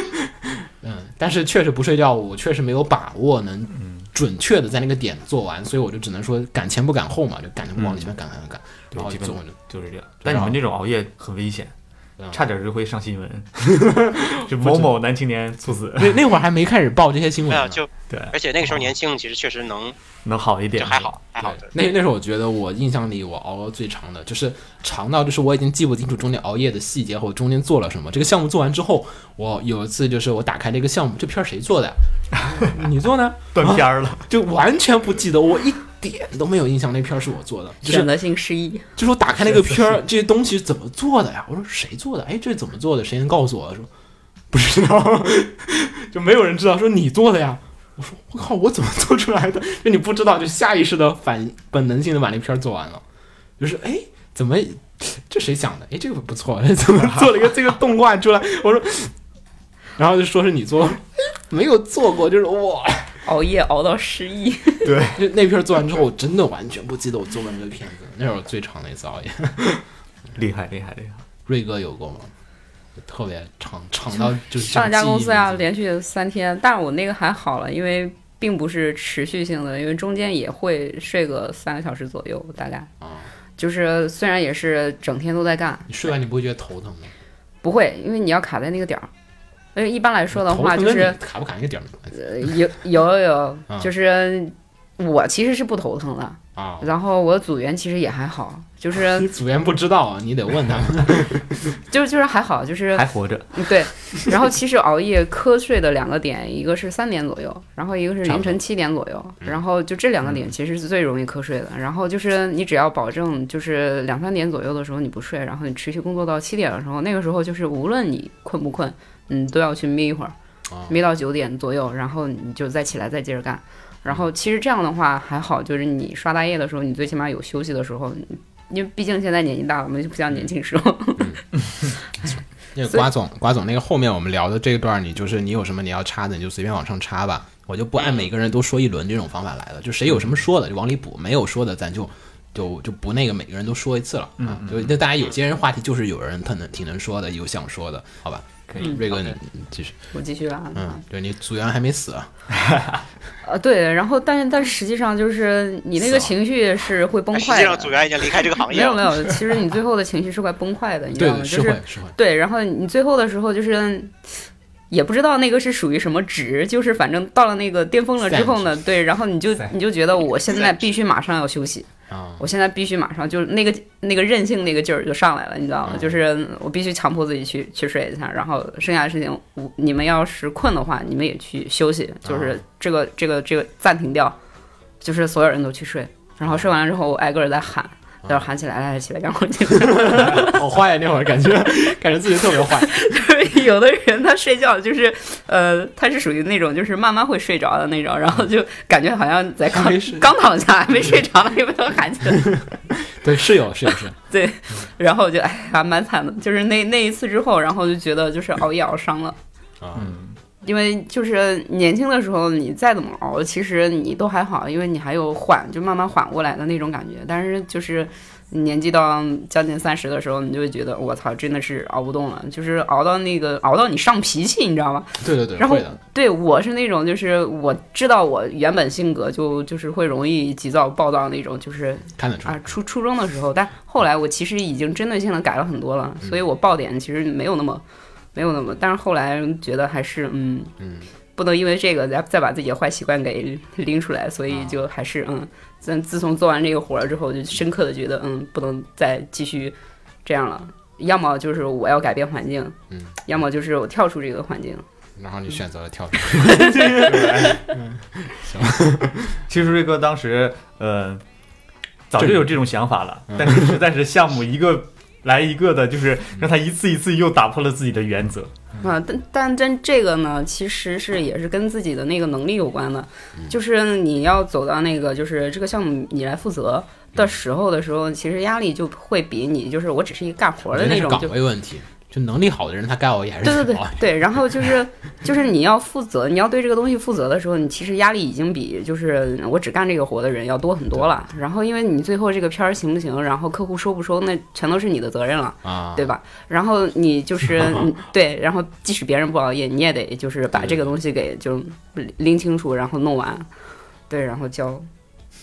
嗯但是确实不睡觉，我确实没有把握能准确的在那个点做完，所以我就只能说赶前不赶后嘛，就赶着往前面赶赶赶赶，然后基本就。就是这样。但你们这种熬夜很危险差点就会上新闻，就某某男青年猝死，那那会儿还没开始报这些新闻呢没有，就对，而且那个时候年轻，其实确实能能好一点，就还好还好的。那那时候我觉得我印象里我熬最长的，就是长到就是我已经记不清楚中间熬夜的细节和中间做了什么。这个项目做完之后，我有一次就是我打开这个项目，这片儿谁做的呀？你做呢？断片儿了。就完全不记得，我一点都没有印象那片儿是我做的，就是选择性失忆。就是我打开那个片儿，这些东西怎么做的呀？我说谁做的？哎，这怎么做的？谁能告诉我？说 不知道，就没有人知道。说你做的呀？我说我靠，我怎么做出来的？就你不知道，就下意识的反本能性的把那片儿做完了。就是哎，怎么这谁想的？哎，这个不错，哎怎么做了一个 这个动画出来？我说，然后就说是你做，没有做过，就是哇。熬夜熬到失忆，对，就那片儿做完之后，我真的完全不记得我做过那个片子，那是我最长的一次熬夜。厉害厉害厉害。瑞哥有过吗？特别长，长到就是上一家公司呀，记忆连续三天，但是我那个还好了，因为并不是持续性的，因为中间也会睡个三个小时左右，大概。啊就是虽然也是整天都在干，你睡完你不会觉得头疼吗？不会，因为你要卡在那个点儿。因为一般来说的话，就是卡不卡一个点儿没关系呃有 有有啊，就是我其实是不头疼的，啊。然后我组员其实也还好，就是你 组员不知道，你得问他们。就就是还好，就是还活着，嗯对，然后其实熬夜瞌睡的两个点，一个是三点左右，然后一个是凌晨七点左右，嗯然后就这两个点其实是最容易瞌睡的。然后就是你只要保证就是两三点左右的时候你不睡，然后你持续工作到七点的时候，那个时候就是无论你困不困，嗯都要去眯一会儿，啊眯到九点左右，然后你就再起来再接着干。然后其实这样的话还好，就是你刷大夜的时候，你最起码有休息的时候。因为毕竟现在年纪大了嘛，就不像年轻时候。那个瓜总，瓜总，那个后面我们聊的这一段，你就是你有什么你要插的，你就随便往上插吧。我就不按每个人都说一轮这种方法来了，就谁有什么说的就往里补，没有说的咱就就就不那个每个人都说一次了啊。就那大家有些人话题就是有人他能挺能说的，有想说的，好吧？可以，瑞哥你继续，我继续啊，嗯，对你组员还没死啊，呃，对，然后但是但是实际上就是你那个情绪是会崩坏实际上组的。员已经离开这个行没业了。有没有，其实你最后的情绪是会崩坏的，你知道吗？对对，就是是会是会，对，然后你最后的时候就是也不知道那个是属于什么值，就是反正到了那个巅峰了之后呢，对，然后你就你就觉得我现在必须马上要休息，啊，我现在必须马上就是那个那个任性那个劲儿就上来了，你知道吗？嗯就是我必须强迫自己去去睡一下，然后剩下的事情，我你们要是困的话，你们也去休息，就是这个这个这个暂停掉，就是所有人都去睡，然后睡完了之后，我挨个儿在喊。待会喊起来，来来起来，赶快去。好坏呀，那会儿感觉感觉自己特别坏，就是有的人他睡觉就是，呃，他是属于那种就是慢慢会睡着的那种，然后就感觉好像在刚刚躺下还没睡着呢，又被他喊起来。对，是有是有是有，对，然后就哎还蛮惨的，就是那那一次之后，然后就觉得就是熬夜熬伤了。啊，嗯，因为就是年轻的时候，你再怎么熬，其实你都还好，因为你还有缓，就慢慢缓过来的那种感觉。但是就是年纪到将近三十的时候，你就会觉得我操，真的是熬不动了，就是熬到那个熬到你上脾气，你知道吗？对对对，然后，对我是那种，就是我知道我原本性格就就是会容易急躁暴躁那种，就是看得出啊，初初中的时候，但后来我其实已经针对性的改了很多了，所以我爆点其实没有那么没有那么，但是后来觉得还是嗯嗯，不能因为这个再再把自己的坏习惯给拎出来，所以就还是嗯，自自从做完这个活儿之后，就深刻的觉得嗯，不能再继续这样了。要么就是我要改变环境，嗯，要么就是我跳出这个环境。然后你选择了跳出 行，其实瑞哥当时呃早就有这种想法了，嗯但是实在是项目一个来一个的，就是让他一次一次又打破了自己的原则。啊，但但但这个呢，其实是也是跟自己的那个能力有关的，就是你要走到那个就是这个项目你来负责的时候的时候，其实压力就会比你就是我只是一个干活的那种岗位问题，就能力好的人他该熬夜还是对对对对，然后就是就是你要负责，你要对这个东西负责的时候，你其实压力已经比就是我只干这个活的人要多很多了。然后因为你最后这个片儿行不行，然后客户收不收，那全都是你的责任了。啊，对吧？然后你就是 嗯对，然后即使别人不熬夜，你也得就是把这个东西给就拎清楚，然后弄完，对，然后交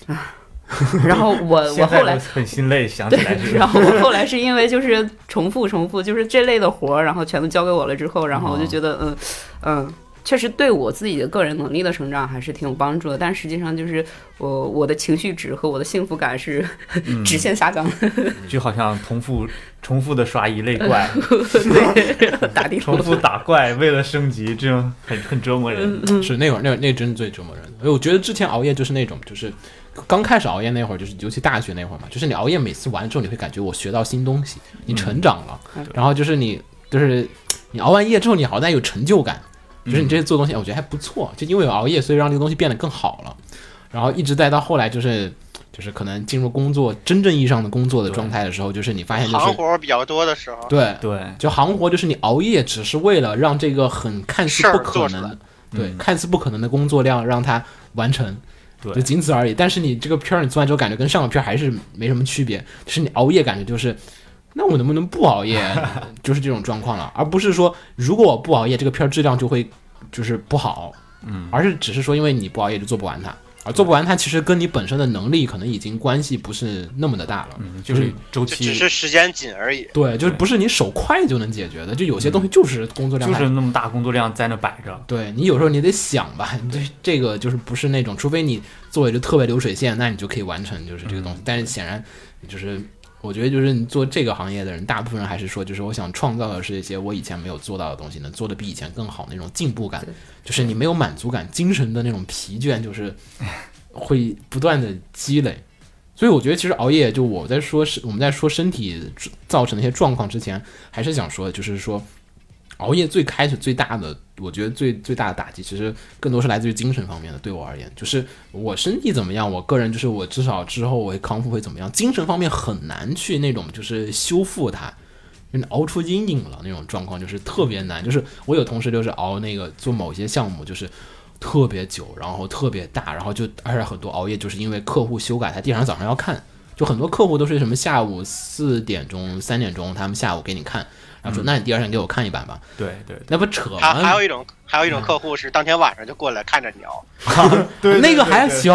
啊。然后我我后来很心累，想起对来，是然后我后来是因为就是重复重复，就是这类的活儿，然后全都交给我了之后，然后我就觉得嗯嗯。确实对我自己的个人能力的成长还是挺有帮助的，但实际上就是我我的情绪值和我的幸福感是嗯 直线下降的。就好像重复重复的刷一类怪，对，打地重复打怪，为了升级，这种很很折磨人。是那会儿那会儿那真是最折磨人的。因为我觉得之前熬夜就是那种就是。刚开始熬夜那会儿，就是尤其大学那会儿嘛，就是你熬夜每次完了之后，你会感觉我学到新东西，你成长了，嗯。然后就是你就是你熬完夜之后，你好像有成就感，就是你这些做东西，我觉得还不错，就因为有熬夜，所以让这个东西变得更好了，然后一直再到后来就是就是可能进入工作真正意义上的工作的状态的时候，就是你发现就是行活比较多的时候，对对，就行活就是你熬夜只是为了让这个很看似不可能，对，嗯看似不可能的工作量让它完成，对就仅此而已。但是你这个片儿你做完之后，感觉跟上个片儿还是没什么区别，就是你熬夜感觉就是。那我能不能不熬夜？就是这种状况了，而不是说如果我不熬夜，这个片儿质量就会就是不好，嗯，而是只是说因为你不熬夜就做不完它，而做不完它其实跟你本身的能力可能已经关系不是那么的大了。嗯，就是周期只，是时间紧而已。对，就是不是你手快就能解决的，就有些东西就是工作量嗯就是那么大工作量在那摆着。对你有时候你得想吧，你这这个就是不是那种，除非你做一个特别流水线，那你就可以完成就是这个东西。但是显然就是我觉得就是你做这个行业的人，大部分人还是说，就是我想创造的是一些我以前没有做到的东西，能做的比以前更好那种进步感，就是你没有满足感，精神的那种疲倦，就是 会不断的积累。所以我觉得，其实熬夜，就我在说是我们在说身体造成的一些状况之前，还是想说，就是说熬夜最开始最大的，我觉得最最大的打击，其实更多是来自于精神方面的。对我而言，就是我身体怎么样，我个人就是我至少之后我会康复会怎么样，精神方面很难去那种就是修复它。就熬出阴影了那种状况，就是特别难。就是我有同事就是熬那个做某些项目，就是特别久，然后特别大，然后就而且很多熬夜，就是因为客户修改，他第二天早上要看。就很多客户都是什么下午四点钟、三点钟，他们下午给你看，然后说：“那你第二天给我看一版吧。对对，”那不扯还还？有一种还有一种客户是当天晚上就过来看着你 熬，对那个还行，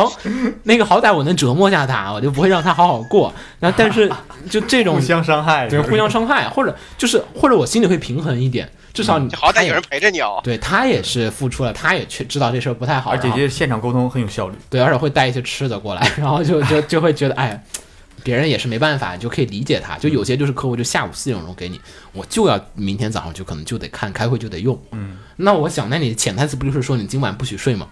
那个好歹我能折磨下他，我就不会让他好好过。那但是就这种互相伤害，对互相伤害，或者就是或者我心里会平衡一点，至少你就好歹有人陪着你哦。对他也是付出了，他也确知道这事儿不太好，而且这现场沟通很有效率。对，而且会带一些吃的过来，然后就就就会觉得，哎，别人也是没办法，你就可以理解他。就有些就是客户就下午四点钟给你，我就要明天早上就可能就得看，开会就得用。嗯，那我想，那你潜台词不就是说你今晚不许睡吗？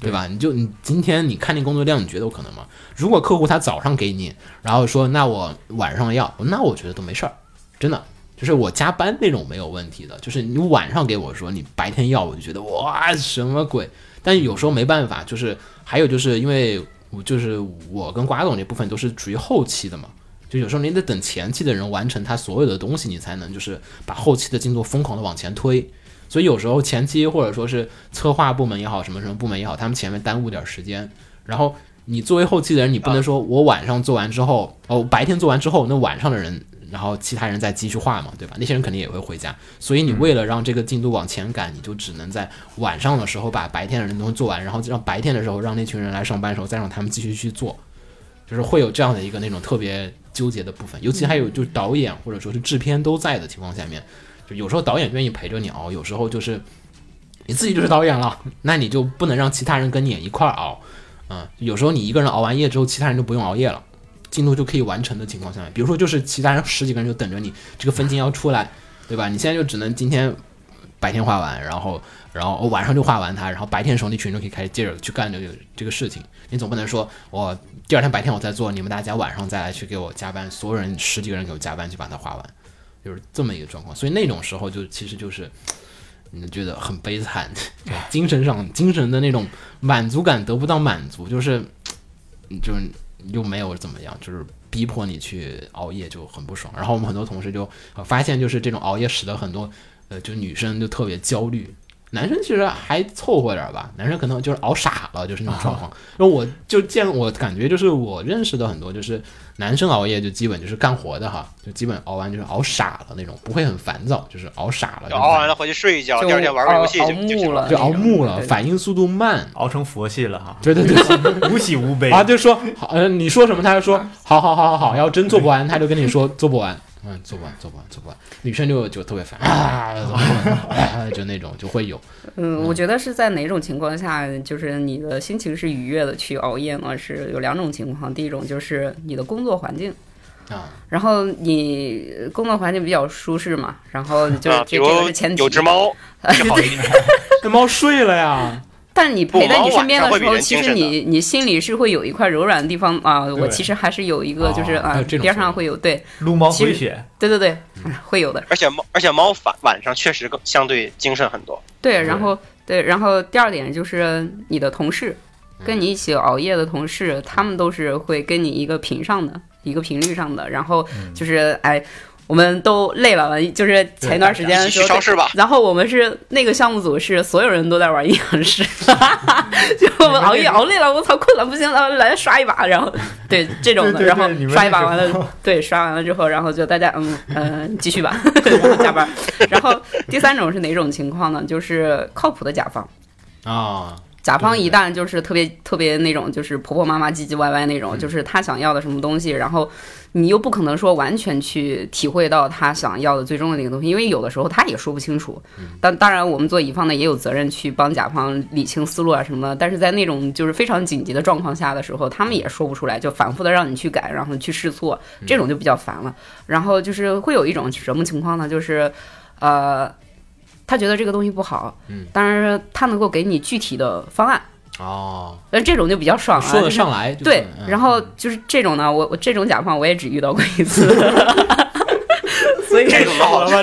对吧？你就你今天你看那工作量，你觉得有可能吗？如果客户他早上给你，然后说那我晚上要，那我觉得都没事儿，真的。就是我加班那种没有问题的，就是你晚上给我说你白天要，我就觉得哇什么鬼？但有时候没办法，就是还有就是因为我就是我跟瓜总这部分都是属于后期的嘛，就有时候你得等前期的人完成他所有的东西，你才能就是把后期的进度疯狂的往前推。所以有时候前期或者说是策划部门也好，什么什么部门也好，他们前面耽误点时间，然后你作为后期的人，你不能说我晚上做完之后，哦白天做完之后，那晚上的人。然后其他人再继续画嘛，对吧？那些人肯定也会回家，所以你为了让这个进度往前赶，你就只能在晚上的时候把白天的人东西做完，然后让白天的时候让那群人来上班的时候再让他们继续去做，就是会有这样的一个那种特别纠结的部分。尤其还有就是导演或者说是制片都在的情况下面，就有时候导演愿意陪着你熬，有时候就是你自己就是导演了，那你就不能让其他人跟你一块儿熬。嗯，有时候你一个人熬完夜之后，其他人就不用熬夜了。进度就可以完成的情况下面，比如说就是其他人十几个人就等着你这个分镜要出来，对吧？你现在就只能今天白天画完，然后然后晚上就画完它，然后白天的时候那群人就可以开始接着去干这个这个事情。你总不能说我第二天白天我再做，你们大家晚上再来去给我加班，所有人十几个人给我加班去把它画完，就是这么一个状况。所以那种时候就其实就是。你觉得很悲惨，对，精神上精神的那种满足感得不到满足，就是，就是又没有怎么样，就是逼迫你去熬夜，就很不爽。然后我们很多同事就、发现，就是这种熬夜使得很多呃，就女生就特别焦虑。男生其实还凑合点儿吧，男生可能就是熬傻了，就是那种状况。然后我就见我感觉就是我认识的很多就是男生熬夜就基本就是干活的哈，就基本熬完就是熬傻了那种，不会很烦躁，就是熬傻了，就熬完了回去睡一觉，第二天玩个游戏就木了就熬木了，反应速度慢。熬成佛系了哈，对对对，无喜无悲啊，就说好，呃，你说什么他就说 好好好好好，要真做不完，他就跟你说做不完，嗯，做不完，做不完，做不完。女生就就特别烦啊，就那种就会有，嗯，我觉得是在哪种情况下，就是你的心情是愉悦的去熬夜呢？是有两种情况，第一种就是你的工作环境。啊，然后你工作环境比较舒适嘛，然后就啊，比这这个如是前提。有只猫就好一点。那 猫睡了呀，但你陪在你身边的时候，其实你你心里是会有一块柔软的地方啊。我其实还是有一个，就是啊边上会有对。撸猫回血，对对对，会有的。而且猫，而且猫晚晚上确实更相对精神很多。对，然后对，然后第二点就是你的同事，嗯。跟你一起熬夜的同事，他们都是会跟你一个频上的一个频率上的，然后嗯。就是哎，我们都累了，就是前一段时间的时候。去超市吧。然后我们是那个项目组是所有人都在玩阴阳师，就我们熬夜熬累了，我操困了不行了，来刷一把，然后 对这种的，然后刷一把完了，对刷完了之后，然后就大家嗯嗯、继续吧，然后加班。然后第三种是哪种情况呢？就是靠谱的甲方。啊，甲方一旦就是特别特别那种，就是婆婆妈妈唧唧歪歪那嗯种，就是他想要的什么东西，然后你又不可能说完全去体会到他想要的最终的那个东西，因为有的时候他也说不清楚。嗯但当然，我们做乙方的也有责任去帮甲方理清思路啊什么的。但是在那种就是非常紧急的状况下的时候，他们也说不出来，就反复的让你去改，然后去试错，嗯这种就比较烦了。然后就是会有一种什么情况呢？就是呃。他觉得这个东西不好，嗯，当然他能够给你具体的方案，哦，那这种就比较爽了，说得上来，就是对，嗯。然后就是这种呢，我我这种甲方我也只遇到过一次，所以这种的好处，吧？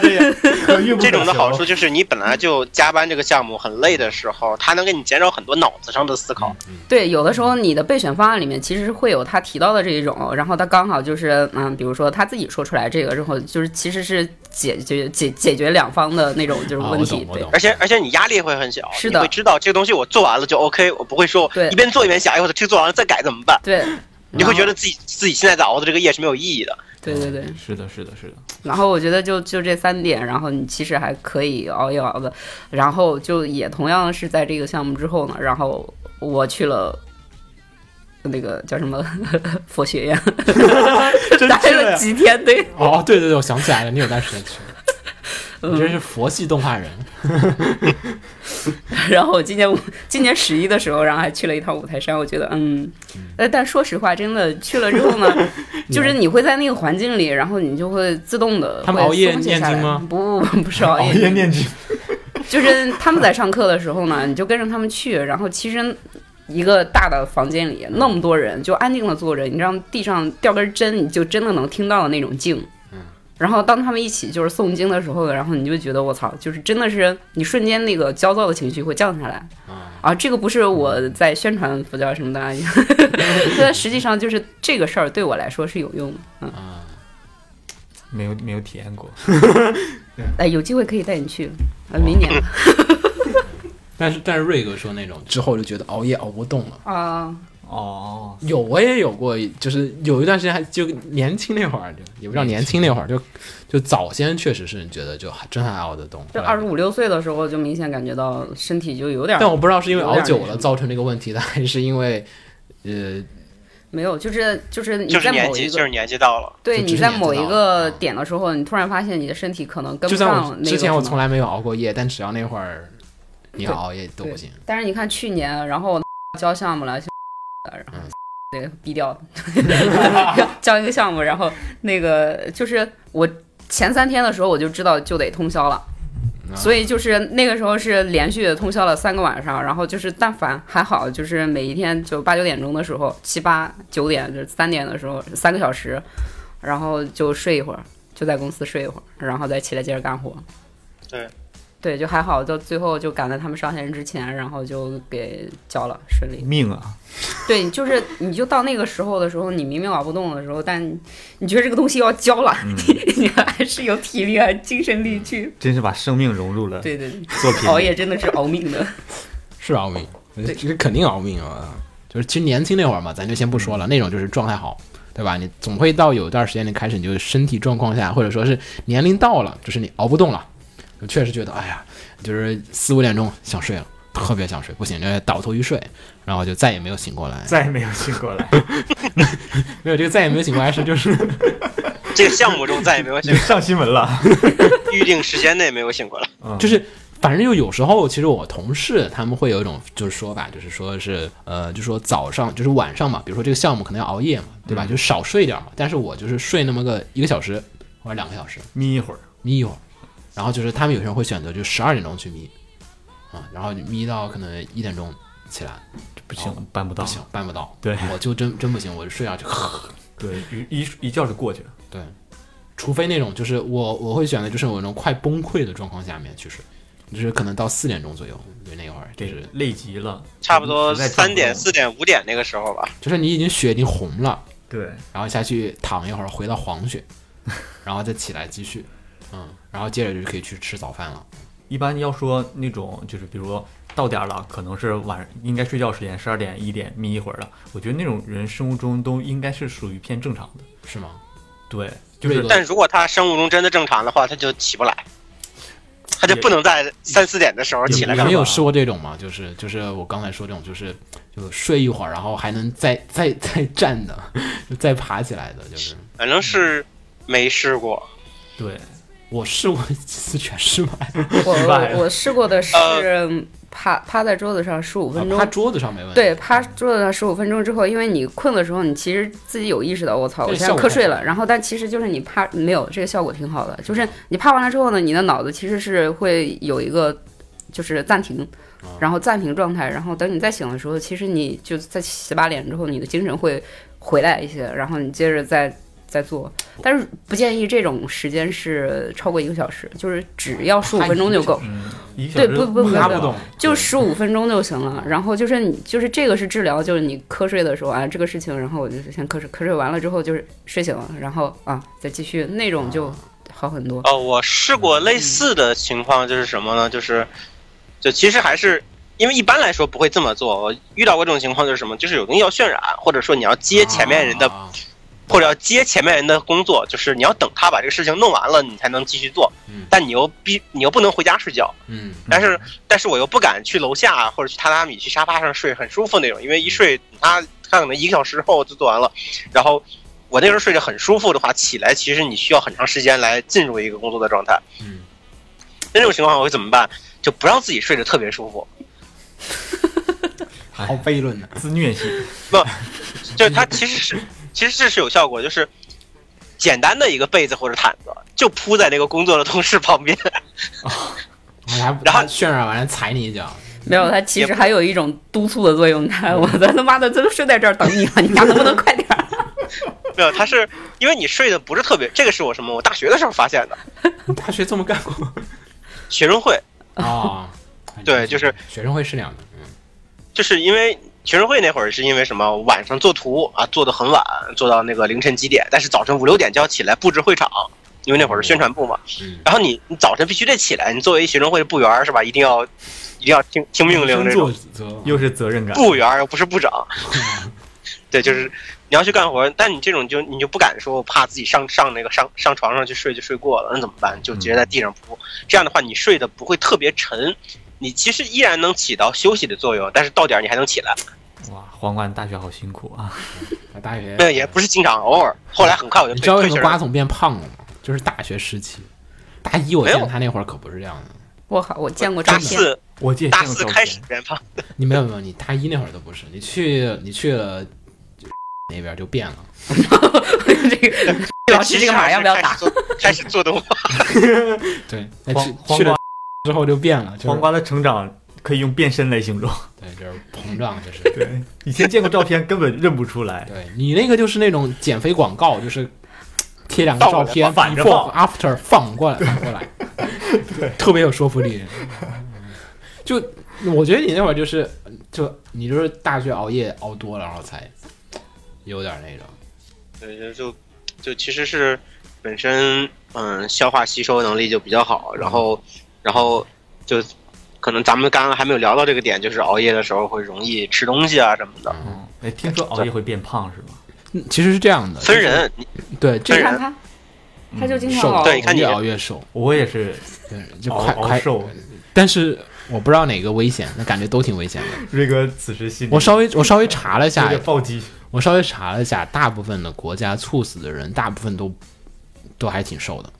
这 种的好处就是你本来就加班这个项目很累的时候，它能给你减少很多脑子上的思考。对有的时候你的备选方案里面其实会有他提到的这一种，然后他刚好就是嗯，比如说他自己说出来这个之后，就是其实是解决解解决两方的那种就是啊问题，对而且而且你压力会很小，是的你会知道这个东西我做完了就 OK，我不会说对一边做一边想，哎，我这个做完了再改怎么办？对，你会觉得得自己自己现在在熬的这个夜是没有意义的。对对对，是的，是的，是的，然后我觉得就就这三点，然后你其实还可以熬一熬的，然后就也同样是在这个项目之后呢，然后我去了。那个叫什么 佛学院，待了！几天，对，哦，对对对，我想起来了，你有段时间去了，你真嗯，是佛系动画人，然后我今年今年十一的时候，然后还去了一趟五台山，我觉得，嗯，呃，但说实话，真的去了之后呢 就是你会在那个环境里，然后你就会自动的他们熬夜念经吗？不不不是熬夜念经，就是他们在上课的时候呢，你就跟着他们去，然后其实一个大的房间里那么多人，就安静的坐着，你让地上掉根针，你就真的能听到的那种静。然后当他们一起就是诵经的时候，然后你就觉得我操，就是真的是你瞬间那个焦躁的情绪会降下来啊！这个不是我在宣传佛教什么的啊，但实际上就是这个事儿对我来说是有用的。嗯，啊，没有没有体验过，哎，有机会可以带你去，呃，明年 但是但是瑞哥说那种之后就觉得熬夜熬不动了。啊，哦，有，我也有过，就是有一段时间还就年轻那会儿，就也不知道年轻那会儿，就就早先确实是觉得就还真还熬得动，就二十五六岁的时候就明显感觉到身体就有点但我不知道是因为熬久了造成这个问题的，还是因为呃没有，就是就是你在某一个，就是个年纪到了。对你在某一个啊点的时候，你突然发现你的身体可能跟不上那个之前我从来没有熬过夜，但只要那会儿你要熬夜都不行。但是你看去年，然后交项目了，然后嗯 这个逼掉，交一个项目，然后那个就是我前三天的时候我就知道就得通宵了。啊所以就是那个时候是连续通宵了三个晚上，然后就是但凡还好，就是每一天就八九点钟的时候，七八九点就是三点的时候三个小时，然后就睡一会儿，就在公司睡一会儿，然后再起来接着干活。对，就还好，到最后就赶在他们上线之前，然后就给交了，顺利。命啊！对，就是你就到那个时候的时候，你明明熬不动的时候，但你觉得这个东西要交了，你还是有体力啊、精神力去。真是把生命融入了对对对，作品。熬夜真的是熬命的。是熬命，这是肯定熬命啊！就是其实年轻那会儿嘛，咱就先不说了，那种就是状态好，对吧？你总会到有一段时间，你开始你就身体状况下，或者说是年龄到了，就是你熬不动了，就确实觉得哎呀，就是四五点钟想睡了，特别想睡，不行，就倒头一睡，然后就再也没有醒过来。再也没有醒过来，没有这个再也没有醒过来是就是 这个项目中再也没有醒，上新闻了。预定时间内没有醒过来。就是，反正就有时候，其实我同事他们会有一种就是说法，就是说是呃，就说早上就是晚上嘛，比如说这个项目可能要熬夜嘛，对吧？就少睡点嘛。但是我就是睡那么个一个小时或者两个小时，眯一会儿，眯一会儿，然后就是他们有些人会选择就十二点钟去眯，啊，然后眯到可能一点钟起来，不行，办不到不。行，办不到，对我就真真不行，我就睡下去，对，一一一觉就过去了。对，除非那种就是我我会选择就是我那种快崩溃的状况下面去睡，就是可能到四点钟左右，就那会儿就是，累极了，差不多三点、四点、五点那个时候吧。就是你已经血已经红了，对，然后下去躺一会儿，回到黄血，然后再起来继续，嗯，然后接着就可以去吃早饭了。一般要说那种就是比如到点儿了，可能是晚应该睡觉时间十二点一点眯一会儿了，我觉得那种人生物钟都应该是属于偏正常的。是吗？对，就是但如果他生物钟真的正常的话，他就起不来，他就不能在三四点的时候起来你们有试过这种吗？就是就是我刚才说这种，就是就睡一会儿，然后还能再再再站的，再爬起来的，就是反正是没试过。对，我试过几次全失败，我我试过的是呃趴趴在桌子上十五分钟。趴，桌子上没问题。对，趴桌子上十五分钟之后，因为你困的时候，你其实自己有意识到，我操，我现在瞌睡了。然后，但其实就是你趴没有这个效果挺好的，就是你趴完了之后呢，你的脑子其实是会有一个就是暂停，然后暂停状态，然后等你再醒的时候，其实你就在洗把脸之后，你的精神会回来一些，然后你接着再再做。但是不建议这种时间是超过一个小时，就是只要十五分钟就够。对，时不不不不拉不动，就十五分钟就行了。然后就是你，就是这个是治疗，就是你瞌睡的时候啊，这个事情，然后我就是先瞌睡，瞌睡完了之后就是睡醒了，然后啊再继续，那种就好很多。哦，我试过类似的情况，就是什么呢？就是，就其实还是因为一般来说不会这么做。我遇到过这种情况，就是什么？就是有东西要渲染，或者说你要接前面人的，啊或者要接前面人的工作，就是你要等他把这个事情弄完了，你才能继续做嗯。但你又必你又不能回家睡觉，嗯，但是但是我又不敢去楼下或者去榻榻米去沙发上睡很舒服那种，因为一睡他他可能一个小时后就做完了，然后我那时候睡着很舒服的话，起来其实你需要很长时间来进入一个工作的状态。嗯，那这种情况我会怎么办？就不让自己睡得特别舒服，好悖论的。自虐性。不就是他其实是其实这是有效果，就是简单的一个被子或者毯子就铺在那个工作的同事旁边，还然后渲染完了踩你一脚，没有，它其实还有一种督促的作用。它，我的他妈的，这都睡在这儿等你了，你俩能不能快点儿？没有，它是因为你睡的不是特别，这个是我什么？我大学的时候发现的，你大学这么干过学生会啊？对，就是学生会是那样的，嗯就是因为学生会那会儿是因为什么？晚上做图啊，做的很晚，做到那个凌晨几点，但是早晨五六点就要起来布置会场，因为那会儿是宣传部嘛。嗯，然后你你早晨必须得起来，你作为学生会的部员儿是吧？一定要一定要听听命令这种。又是责任感。部员儿又不是部长，对，就是你要去干活，但你这种就你就不敢说，怕自己上上那个上上床上去睡就睡过了，那怎么办？就直接在地上铺，这样的话你睡得不会特别沉，你其实依然能起到休息的作用，但是到点儿你还能起来。哇，皇冠大学好辛苦啊！大学对，也不是经常，偶尔。后来很快我就你知道为。什么瓜总变胖了吗？就是大学时期，大一我见他那会儿可不是这样的。我靠，我见过照片，大四我见大四开始，变胖，你没有没有，你大一那会儿都不是，你去你去了那边就变了。这个老师这个码要不要打？开始做动画，对，黄去去了黄瓜之后就变了，就是黄瓜的成长可以用变身来形容。对，就是膨胀，就是对，以前见过照片根本认不出来。对你那个就是那种减肥广告，就是贴两个照片反着，before after 放过来，反过来，对，特别有说服力。就我觉得你那会儿就是，就你就是大学熬夜熬多了，然后才有点那种。对，就就其实是本身嗯消化吸收能力就比较好，然后然后就可能咱们刚刚还没有聊到这个点，就是熬夜的时候会容易吃东西啊什么的，嗯，哎，听说熬夜会变胖是吗？嗯其实是这样的，分人。对这人他，他就经常瘦熬。对你看你越熬越瘦，我也是对，就快快。瘦。但是我不知道哪个危险，那感觉都挺危险的。瑞哥此时心里我稍微我稍微查了一下，暴击。我稍微查了一下，大部分的国家猝死的人，大部分都都还挺瘦的，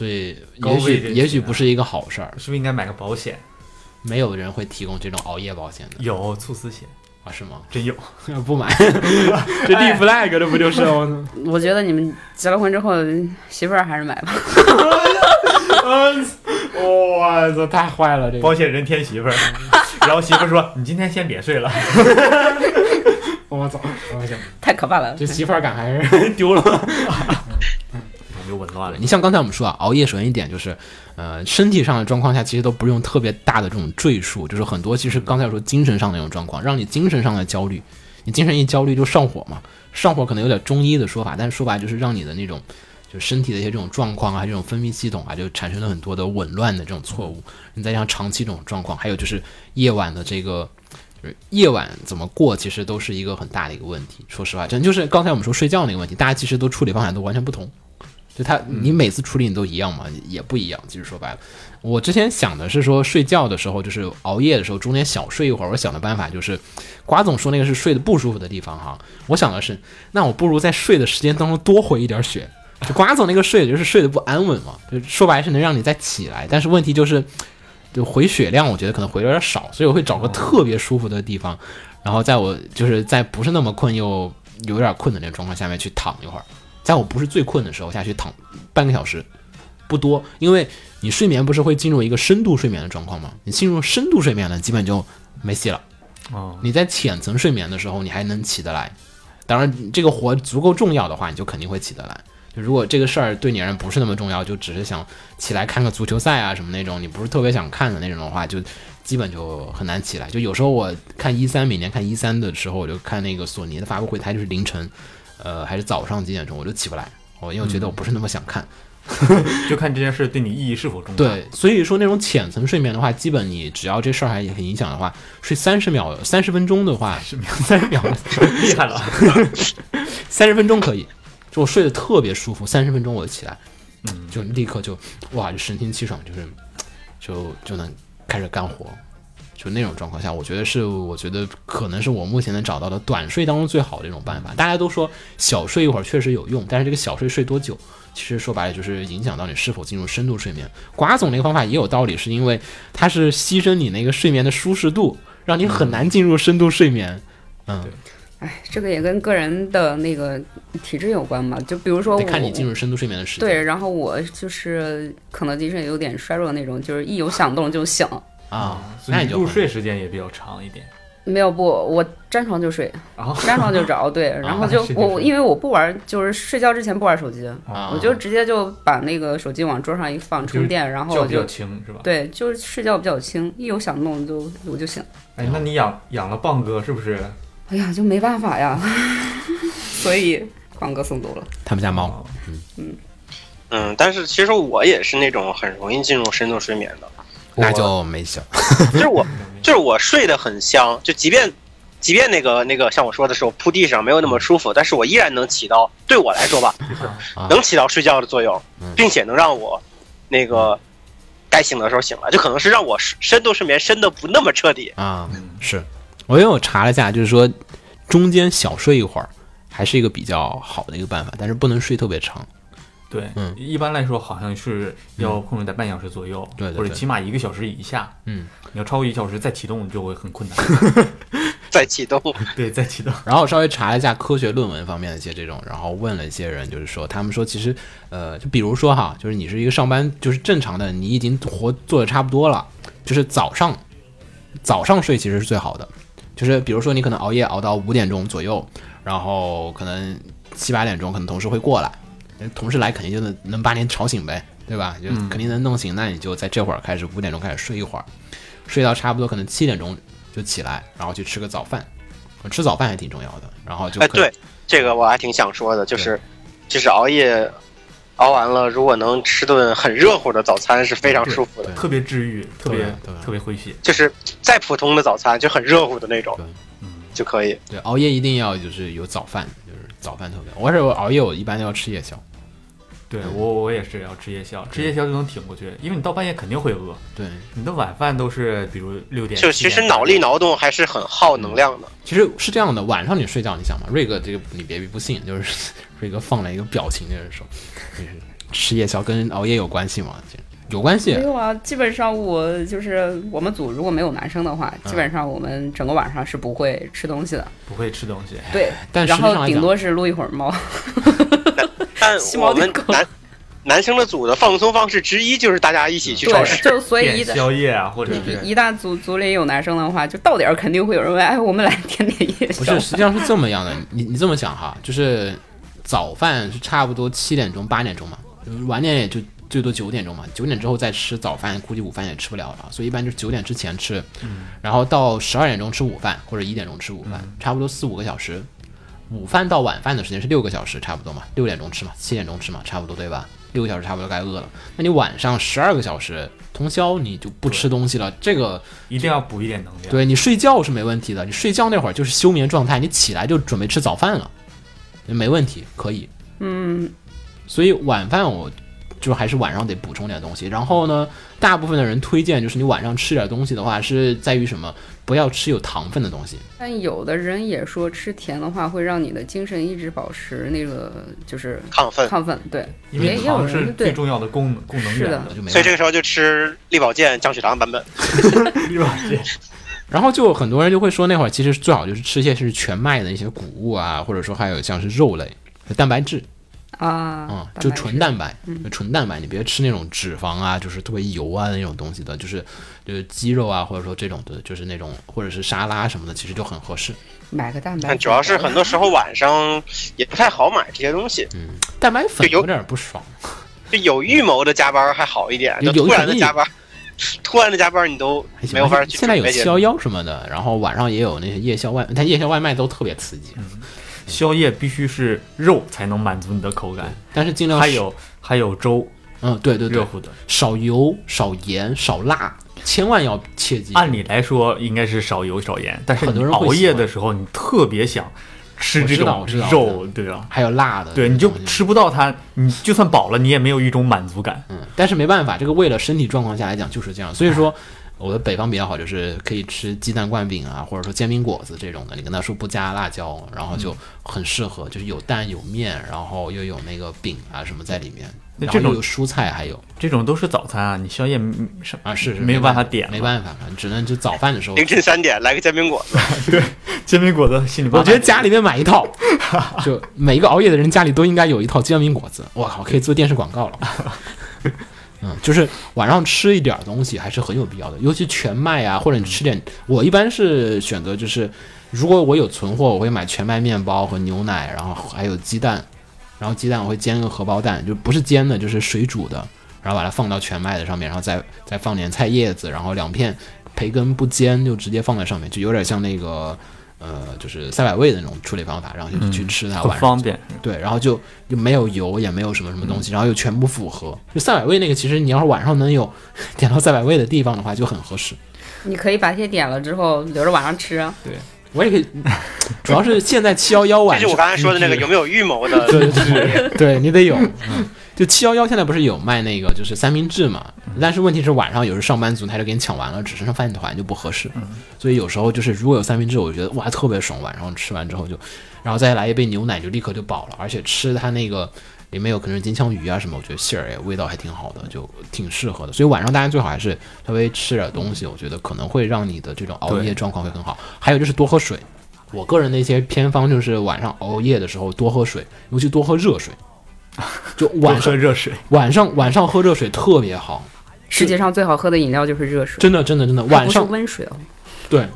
所以也许也许不是一个好事儿，是不是应该买个保险？没有人会提供这种熬夜保险的有猝死险，啊？是吗？真有。不买，这立 flag 这不就是 我觉得你们结了婚之后，媳妇儿还是买吧。哇，这太坏了，这个保险人添媳妇儿，然后媳妇儿说：“你今天先别睡了。我操，太可怕了。这媳妇儿感还是丢了。”我就紊乱了。你像刚才我们说啊，熬夜首先一点就是，呃，身体上的状况下其实都不用特别大的这种赘述，就是很多其实刚才说精神上的那种状况，让你精神上的焦虑，你精神一焦虑就上火嘛，上火可能有点中医的说法，但是说白了就是让你的那种。就身体的一些这种状况啊，这种分泌系统啊，就产生了很多的紊乱的这种错误。你再加上长期这种状况，还有就是夜晚的这个，就是夜晚怎么过，其实都是一个很大的一个问题。说实话，真就是刚才我们说睡觉那个问题，大家其实都处理方法都完全不同。就他，你每次处理你都一样吗？也不一样。其实说白了，我之前想的是说睡觉的时候，就是熬夜的时候，中间小睡一会儿。我想的办法就是，瓜总说那个是睡得不舒服的地方哈。我想的是，那我不如在睡的时间当中多回一点血。就瓜总那个睡，就是睡得不安稳嘛，就说白是能让你再起来，但是问题就是，就回血量，我觉得可能回的有点少，所以我会找个特别舒服的地方，然后在我就是在不是那么困又有点困的那个状况下面去躺一会儿，在我不是最困的时候下去躺半个小时，不多，因为你睡眠不是会进入一个深度睡眠的状况吗？你进入深度睡眠了，基本就没戏了。哦，你在浅层睡眠的时候，你还能起得来。当然，这个活足够重要的话，你就肯定会起得来。就如果这个事儿对你而言不是那么重要，就只是想起来看个足球赛啊什么那种，你不是特别想看的那种的话，就基本就很难起来。就有时候我看一三，每年看一三的时候，我就看那个索尼的发布会，它就是凌晨，呃，还是早上几点钟，我就起不来。我因为我觉得我不是那么想看。就看这件事对你意义是否重大。对，所以说那种浅层睡眠的话，基本你只要这事儿还很影响的话，睡三十秒、三十分钟的话，三十秒、厉害了。三十分钟可以。就我睡得特别舒服，三十分钟我就起来，嗯，就立刻就哇，就神清气爽，就是就就能开始干活。就那种状况下，我觉得是，我觉得可能是我目前能找到的短睡当中最好的一种办法。大家都说小睡一会儿确实有用，但是这个小睡睡多久，其实说白了就是影响到你是否进入深度睡眠。瓜总那个方法也有道理，是因为它是牺牲你那个睡眠的舒适度，让你很难进入深度睡眠。嗯，哎，这个也跟个人的那个体质有关吧。就比如说我，得看你进入深度睡眠的时间。对，然后我就是可能精神有点衰弱那种，就是一有响动就醒。啊，所以你那你就入睡时间也比较长一点。没有不，我粘床就睡，然后沾床就着，对，然后就我因为我不玩，就是睡觉之前不玩手机，啊我就直接就把那个手机往桌上一放充电，然后就轻是吧？对，就是睡觉比较轻，一有响动就我就醒。哎，那你养养了棒哥是不是？哎呀，就没办法呀，所以棒哥送走了。他们家猫。嗯嗯，但是其实我也是那种很容易进入深度睡眠的，那就没醒。就是我 就是我睡得很香，就即便即便那个那个像我说的时候铺地上没有那么舒服，但是我依然能起到对我来说吧，啊能起到睡觉的作用嗯，并且能让我那个该醒的时候醒了，就可能是让我深深度睡眠深的不那么彻底。啊，是我因为我查了一下，就是说中间小睡一会儿还是一个比较好的一个办法，但是不能睡特别长。对，嗯一般来说好像是要控制在半小时左右，对对对或者起码一个小时以下。嗯，你要超过一小时再启动就会很困难。再启动，对，再启动。然后我稍微查了一下科学论文方面的一些这种，然后问了一些人，就是说他们说其实呃，就比如说哈，就是你是一个上班就是正常的，你已经活做的差不多了，就是早上早上睡其实是最好的，就是比如说你可能熬夜熬到五点钟左右，然后可能七八点钟，可能同事会过来，同事来肯定就能能把你吵醒呗，对吧？就肯定能弄醒，那你就在这会儿开始五点钟开始睡一会儿，睡到差不多可能七点钟就起来，然后去吃个早饭，吃早饭还挺重要的，然后就哎，对，这个我还挺想说的，就是就是熬夜熬完了，如果能吃顿很热乎的早餐是非常舒服的。特别治愈，特别对对特别诙谐。就是再普通的早餐就很热乎的那种对就可以。对，熬夜一定要就是有早饭，就是早饭特别。我是我熬夜，我一般都要吃夜宵。对我我也是要吃夜宵，吃夜宵就能挺过去，因为你到半夜肯定会饿。对，你的晚饭都是比如六点，就其实脑力劳动还是很耗能量的。其实是这样的，晚上你睡觉，你想嘛，瑞哥这个你别不信，就是 瑞哥放了一个表情，就是说，就是吃夜宵跟熬夜有关系吗？这有关系没。有啊，基本上我就是我们组如果没有男生的话，嗯基本上我们整个晚上是不会吃东西的。不会吃东西。对，但实然后顶多是撸一会儿猫。但 我们男男生的组的放松方式之一就是大家一起去超，市。就所以一宵夜啊，或者是一旦组组里有男生的话，就到点儿肯定会有人问，哎，我们来点点夜宵。不是，实际上是这么样的。你你这么想哈，就是早饭是差不多七点钟八点钟嘛，就是晚点也就最多九点钟嘛，九点之后再吃早饭，估计午饭也吃不了了，所以一般就是九点之前吃，然后到十二点钟吃午饭或者一点钟吃午饭，差不多四五个小时。午饭到晚饭的时间是六个小时，差不多嘛，六点钟吃嘛，七点钟吃嘛，差不多对吧？六个小时差不多该饿了。那你晚上十二个小时通宵，你就不吃东西了，这个一定要补一点能量。对你睡觉是没问题的，你睡觉那会儿就是休眠状态，你起来就准备吃早饭了，没问题，可以。嗯，所以晚饭我就还是晚上得补充点东西。然后呢，大部分的人推荐就是你晚上吃点东西的话，是在于什么？不要吃有糖分的东西。但有的人也说吃甜的话会让你的精神一直保持那个就是亢奋，亢奋，对，因为也也有糖是最重要的功能功能是的源的。就没所以这个时候就吃力保健降血糖版本。力保健然后就很多人就会说，那会儿其实最好就是吃一些是全麦的一些谷物啊，或者说还有像是肉类、蛋白质啊嗯、，就纯蛋白，就纯蛋白，你别吃那种脂肪啊，就是特别油啊那种东西的，就是就是鸡肉啊，或者说这种的，就是那种或者是沙拉什么的，其实就很合适。买个蛋白主要是很多时候晚上也不太好买这些东西，嗯蛋白粉就有有点不爽，就有预谋的加班还好一点，就突然的加班，突然的加班你都没有法去现在有七幺幺什么的，然后晚上也有那些夜宵外，但夜宵外卖都特别刺激，宵夜必须是肉才能满足你的口感，但是尽量还有还有粥嗯，对对对，热乎的。少油、少盐、少辣，千万要切记。按理来说应该是少油少盐，但是很多人熬夜的时候，你特别想吃这种肉，对吧？还有辣的，对，你就吃不到它，你就算饱了，你也没有一种满足感。嗯，但是没办法，这个为了身体状况下来讲就是这样。所以说，我的北方比较好，就是可以吃鸡蛋灌饼啊，或者说煎饼果子这种的。你跟他说不加辣椒，然后就很适合，就是有蛋有面，然后又有那个饼啊什么在里面，那这种然后又有蔬菜，还有这种都是早餐啊，你宵夜嗯是啊是是没有办法点，没办法，只能就早饭的时候凌晨三点来个煎饼果子，对 煎饼果子心里我觉得家里面买一套，就每一个熬夜的人家里都应该有一套煎饼果子。我靠，可以做电视广告了。嗯，就是晚上吃一点东西还是很有必要的，尤其全麦啊，或者你吃点，我一般是选择就是，如果我有存货，我会买全麦面包和牛奶，然后还有鸡蛋，然后鸡蛋我会煎个荷包蛋，就不是煎的，就是水煮的，然后把它放到全麦的上面，然后再再放点菜叶子，然后两片培根不煎就直接放在上面，就有点像那个呃，就是赛百味的那种处理方法，然后就去吃它，很晚上方便。对，然后就就没有油，也没有什么什么东西，然后又全部符合。就赛百味那个，其实你要是晚上能有 点到赛百味的地方的话，就很合适。你可以把这些点了之后留着晚上吃啊。对我也可以，主要是现在七幺幺晚上，这是我刚才说的那个有没有预谋的对对对，对你得有，嗯，就七幺幺现在不是有卖那个就是三明治嘛？但是问题是晚上有时上班族他就给你抢完了，只剩下饭团就不合适，所以有时候就是如果有三明治，我觉得哇特别爽，晚上吃完之后就，然后再来一杯牛奶就立刻就饱了，而且吃它那个里面有可能是金枪鱼啊什么，我觉得馅儿也味道还挺好的，就挺适合的。所以晚上大家最好还是稍微吃点东西，我觉得可能会让你的这种熬夜状况会很好。还有就是多喝水。我个人的一些偏方就是晚上熬夜的时候多喝水，尤其多喝热水。就晚上喝热水，晚上晚上喝热水特别好，世界上最好喝的饮料就是热水，真的真的真的，晚上温水哦。对，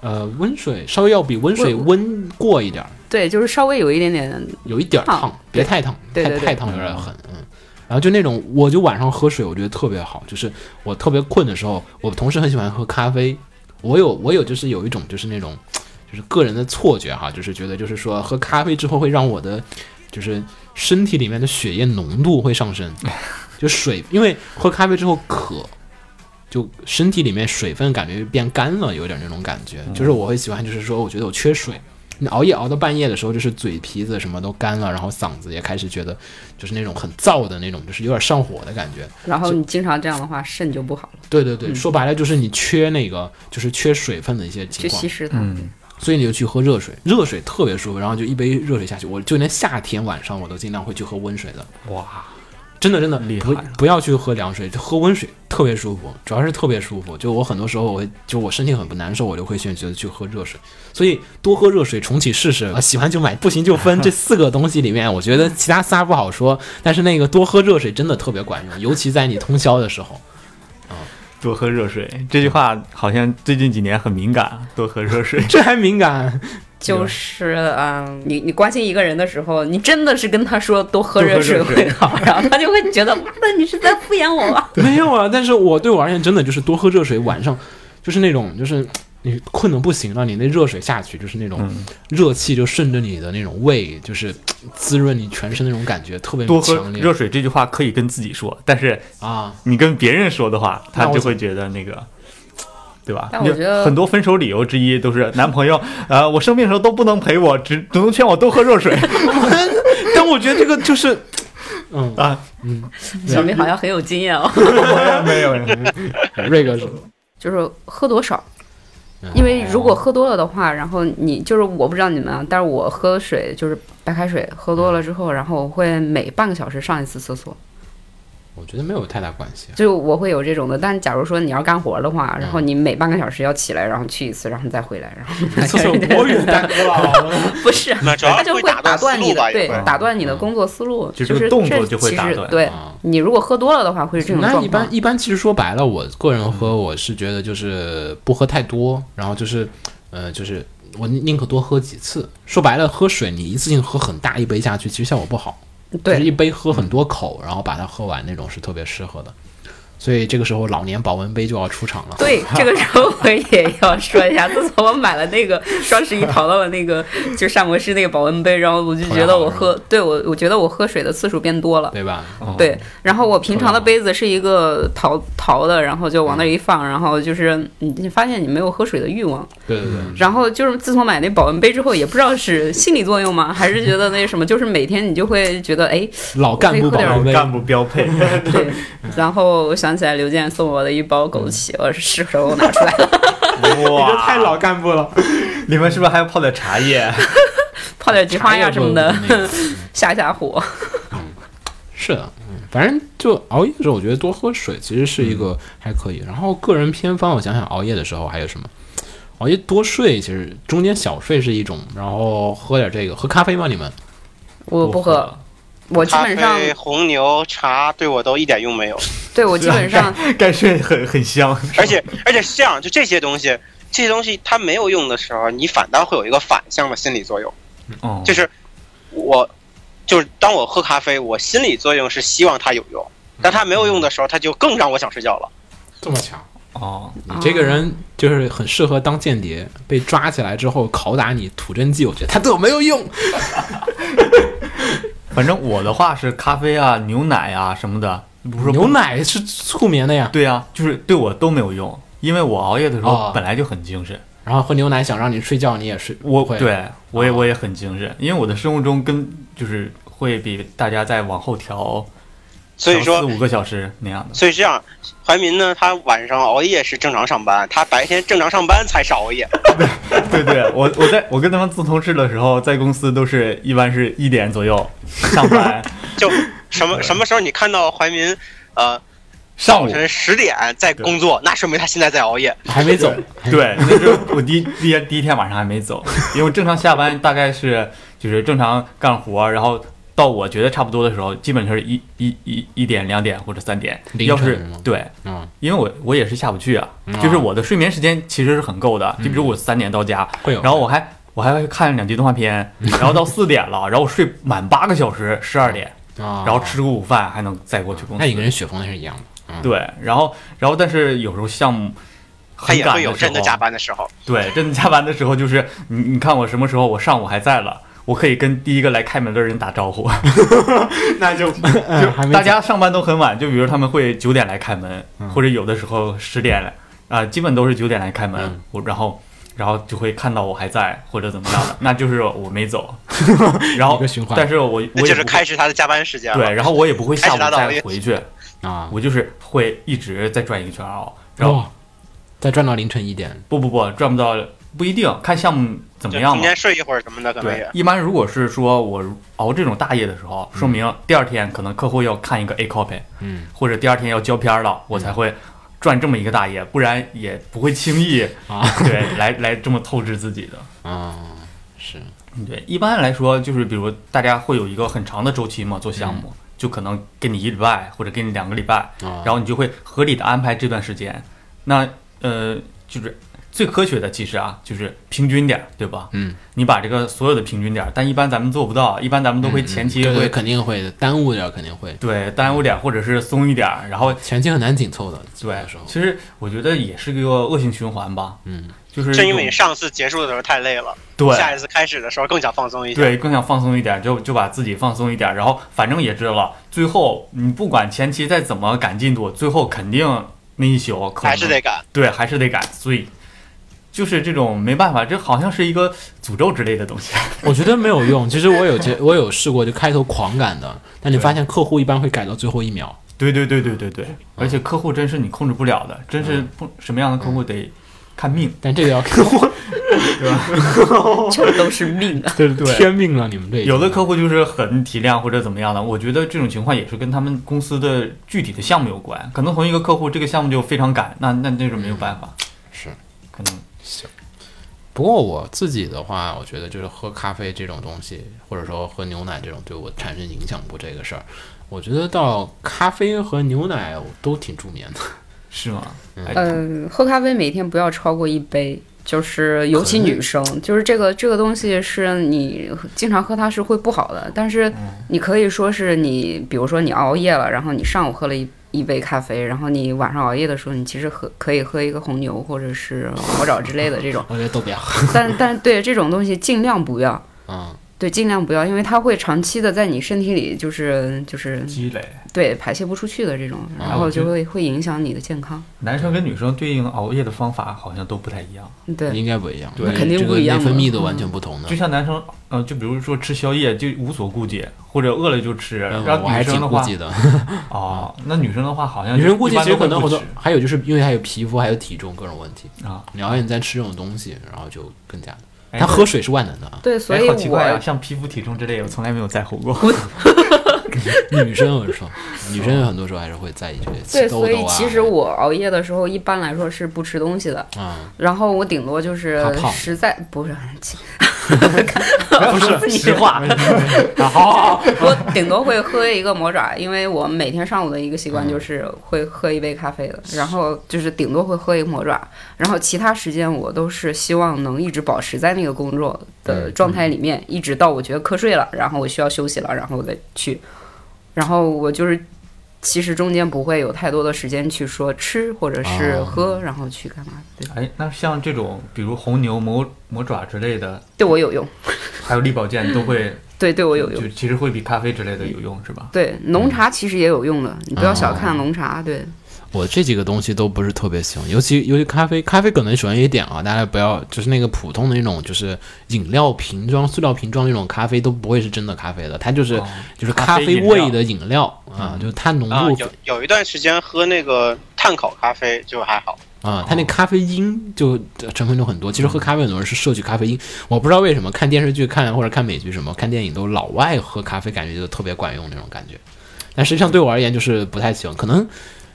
呃，温水稍微要比温水温过一点儿，对，就是稍微有一点点，有一点儿烫烫，别太烫，对对对太太烫有点狠，嗯。然后就那种，我就晚上喝水，我觉得特别好。就是我特别困的时候，我同时很喜欢喝咖啡。我有我有就是有一种就是那种，就是个人的错觉哈，就是觉得就是说喝咖啡之后会让我的就是身体里面的血液浓度会上升，就水，因为喝咖啡之后渴，就身体里面水分感觉变干了，有点那种感觉。就是我会喜欢，就是说我觉得我缺水。你熬夜熬到半夜的时候，就是嘴皮子什么都干了，然后嗓子也开始觉得就是那种很燥的那种，就是有点上火的感觉。然后你经常这样的话，肾就不好了，对对对，说白了就是你缺那个，就是缺水分的一些情况去稀，释它。嗯，所以你就去喝热水，热水特别舒服，然后就一杯热水下去，我就连夏天晚上我都尽量会去喝温水的，哇，真的真的不厉害了不要去喝凉水，就喝温水特别舒服，主要是特别舒服。就我很多时候我，就我身体很不难受，我就会选择去喝热水，所以多喝热水，重启试试。啊喜欢就买，不行就分。这四个东西里面，我觉得其他仨不好说，但是那个多喝热水真的特别管用，尤其在你通宵的时候。多喝热水这句话好像最近几年很敏感，多喝热水。这还敏感？就是嗯，你你关心一个人的时候，你真的是跟他说多喝热水多喝热水会好，然后他就会觉得妈的你是在敷衍我吗？没有啊，但是我对我而言真的就是多喝热水，晚上就是那种就是你困的不行了，你那热水下去就是那种嗯，热气就顺着你的那种胃，就是滋润你全身那种感觉特别多喝强烈热水这句话可以跟自己说，但是啊。你跟别人说的话，他就会觉得那个，对吧？但我觉得很多分手理由之一都是男朋友，呃，我生病的时候都不能陪我，只只能劝我多喝热水 但我觉得这个就是，嗯，啊。嗯小明好像很有经验哦，没有，瑞哥说，就是喝多少。因为如果喝多了的话，然后你就是我不知道你们啊，但是我喝水就是白开水，喝多了之后，然后我会每半个小时上一次厕所，我觉得没有太大关系。就我会有这种的。但假如说你要干活的话，嗯然后你每半个小时要起来，然后去一次，然后再回来，然后厕所多远？不是，那主要它就会打断你的，对，打断你的工作思路，就就是动作就会打断对啊你如果喝多了的话，会是这种那状况。一般一般，其实说白了，我个人喝，我是觉得就是不喝太多，然后就是，呃，就是我宁宁可多喝几次。说白了，喝水你一次性喝很大一杯下去，其实效果不好。就是一，杯喝很多口，然后把它喝完那种是特别适合的。所以这个时候老年保温杯就要出场了。对，这个时候我也要说一下，自从我买了那个双十一淘到了那个 就膳魔师那个保温杯，然后我就觉得我喝，对我我觉得我喝水的次数变多了。对吧？哦对，然后我平常的杯子是一个陶陶的，然后就往那一放，然后就是你你发现你没有喝水的欲望，对对对，然后就是自从买那保温杯之后，也不知道是心理作用吗，还是觉得那什么，就是每天你就会觉得哎，老干部保温杯，干部标配。对，然后我想起来刘健送我的一包枸杞，我是时候拿出来了，你这哇，太老干部了。你们是不是还要泡点茶叶？泡点菊花呀什么的，下下火。是的，嗯，反正就熬夜的时候，我觉得多喝水其实是一个还可以。然后个人偏方，我想想熬夜的时候还有什么？熬夜多睡，其实中间小睡是一种，然后喝点这个，喝咖啡吗？你们？我不喝，我基本上啡、红牛、茶对我都一点用没有。对我基本上 该睡很 很香，而且而且是这样，就这些东西，这些东西它没有用的时候，你反倒会有一个反向的心理作用，哦，就是我就是当我喝咖啡，我心理作用是希望它有用，但它没有用的时候，它就更让我想睡觉了。这么强？哦，你这个人就是很适合当间谍，被抓起来之后拷打你吐真剂，我觉得他对我没有用。反正我的话是咖啡啊、牛奶啊什么的，不是说牛奶是促眠的呀，对啊，就是对我都没有用，因为我熬夜的时哦。候本来就很精神。然后喝牛奶想让你睡觉，你也睡，我会。对我也哦。我也很精神，因为我的生物钟跟就是会比大家再往后调，所以说四，五个小时那样的。所以这样，怀民呢，他晚上熬夜是正常上班，他白天正常上班才是熬夜。对对，我我在我跟他们做同事的时候，在公司都是一般是一点左右上班，就什么什么时候你看到怀民，呃，上午早晨十点在工作，那说明他现在在熬夜。还没走。对，那时候我第一第一第一天晚上还没走，因为正常下班大概是就是正常干活，然后到我觉得差不多的时候，基本上是一一一一点、两点或者三点。凌要是晨吗对，嗯，因为我我也是下不去啊，就是我的睡眠时间其实是很够的。就比如我三点到家，然后我还我还会看两集动画片，然后到四点了，然后我睡满八个小时，十二点，啊，然后吃个午饭，还能再过去公司。那你跟人雪峰那是一样的，嗯，对，然后然后但是有时候项目很他也会有赶的时候，真的加班的时候。对，真的加班的时候就是你你看我什么时候我上午还在了。我可以跟第一个来开门的人打招呼，那就嗯还没就大家上班都很晚，就比如他们会九点来开门，嗯。或者有的时候十点来，啊、基本都是九点来开门，嗯。我然后然后就会看到我还在或者怎么样的，那就是我没走，然后但是我那就是我也不开始他的加班时间了。对，然后我也不会下午再回去，啊，我就是会一直在转一个圈哦，然后、哦，再转到凌晨一点，不不不转不到不一定看项目怎么样嘛。中间睡一会儿什么的，可能对也，一般如果是说我熬这种大夜的时候，说明第二天可能客户要看一个 A copy，嗯，或者第二天要交片儿了，我才会赚这么一个大夜，不然也不会轻易啊。对来来这么透支自己的。啊，是，对，一般来说就是比如大家会有一个很长的周期嘛，做项目、就可能给你一礼拜或者给你两个礼拜，啊，然后你就会合理的安排这段时间。那呃，就是最科学的其实啊，就是平均点儿，对吧？嗯，你把这个所有的平均点儿，但一般咱们做不到，一般咱们都会前期会、嗯对对，肯定会的，耽误点儿肯定会，对耽误点儿，或者是松一点儿，然后前期很难紧凑的，对其实我觉得也是个恶性循环吧，嗯，就是正因为你上次结束的时候太累了，对下一次开始的时候更想放松一点。对更想放松一点，就就把自己放松一点，然后反正也知道了，最后你不管前期再怎么赶进度，最后肯定那一宿可能还是得赶。对，还是得赶，所以就是这种没办法，这好像是一个诅咒之类的东西。我觉得没有用。其实我有接，我有试过，就开头狂赶的，但你发现客户一般会改到最后一秒。对对对对对对，而且客户真是你控制不了的，真是不什么样的客户得看命，但这个要客户，对吧 这都是命啊！对对天命了，你们这有的客户就是很体谅或者怎么样的，我觉得这种情况也是跟他们公司的具体的项目有关。可能同一个客户这个项目就非常赶，那那那种没有办法，是。可能不过我自己的话，我觉得就是喝咖啡这种东西，或者说喝牛奶这种对我产生影响不这个事儿，我觉得到咖啡和牛奶我都挺助眠的。是吗？哎嗯，喝咖啡每天不要超过一杯，就是尤其女生，就是这个这个东西是你经常喝它是会不好的，但是你可以说是你，比如说你熬夜了，然后你上午喝了一一杯咖啡，然后你晚上熬夜的时候，你其实喝可以喝一个红牛或者是魔爪之类的这种，我觉得都不要。但但对这种东西尽量不要。嗯，对，尽量不要，因为它会长期的在你身体里，就是就是积累。对排泄不出去的这种，然后就会会影响你的健康。男生跟女生对应熬夜的方法好像都不太一样。对，应该不一样，对肯定这个不一样内分泌都完全不同的就。像男生，呃，就比如说吃宵夜就无所顾忌，或者饿了就吃。嗯然后我还挺女生的话，顾忌的。哦，那女生的话好像女生估计其实可能好多都不吃，还有就是因为还有皮肤，还有体重各种问题。啊。你熬夜你再吃这种东西，然后就更加的。哎他喝水是万能的啊，对，所哎，以好奇怪啊！我像皮肤、体重之类，我从来没有在乎过。女生我是说，女生有很多时候还是会在意这些对。所以其实我熬夜的时候，一般来说是不吃东西的。嗯，然后我顶多就是实在不是，不是实话，好好好，我顶多会喝一个魔爪，因为我每天上午的一个习惯就是会喝一杯咖啡的，然后就是顶多会喝一个魔爪，然后其他时间我都是希望能一直保持在那个工作的状态里面，一直到我觉得瞌睡了，然后我需要休息了，然后我再去，然后我就是。其实中间不会有太多的时间去说吃或者是哦喝，然后去干嘛？对，哎，那像这种，比如红牛、魔魔爪之类的，对我有用，还有力保健，都会 对对我有用就。其实会比咖啡之类的有用，是吧？对，浓茶其实也有用的，你不要小看浓茶。对，我这几个东西都不是特别喜欢，尤其尤其咖啡，咖啡可能喜欢一点啊，大家不要就是那个普通的那种就是饮料瓶装、塑料瓶装那种咖啡都不会是真的咖啡的，它就是、哦就是咖咖啡啡饮料味的饮料啊，就是它浓啊，度有有一段时间喝那个碳烤咖啡就还好，啊，它那咖啡因就呃成分就很多。其实喝咖啡很多人是摄取咖啡因，我不知道为什么看电视剧看或者看美剧什么看电影都老外喝咖啡感觉就特别管用那种感觉，但实际上对我而言就是不太喜欢。可能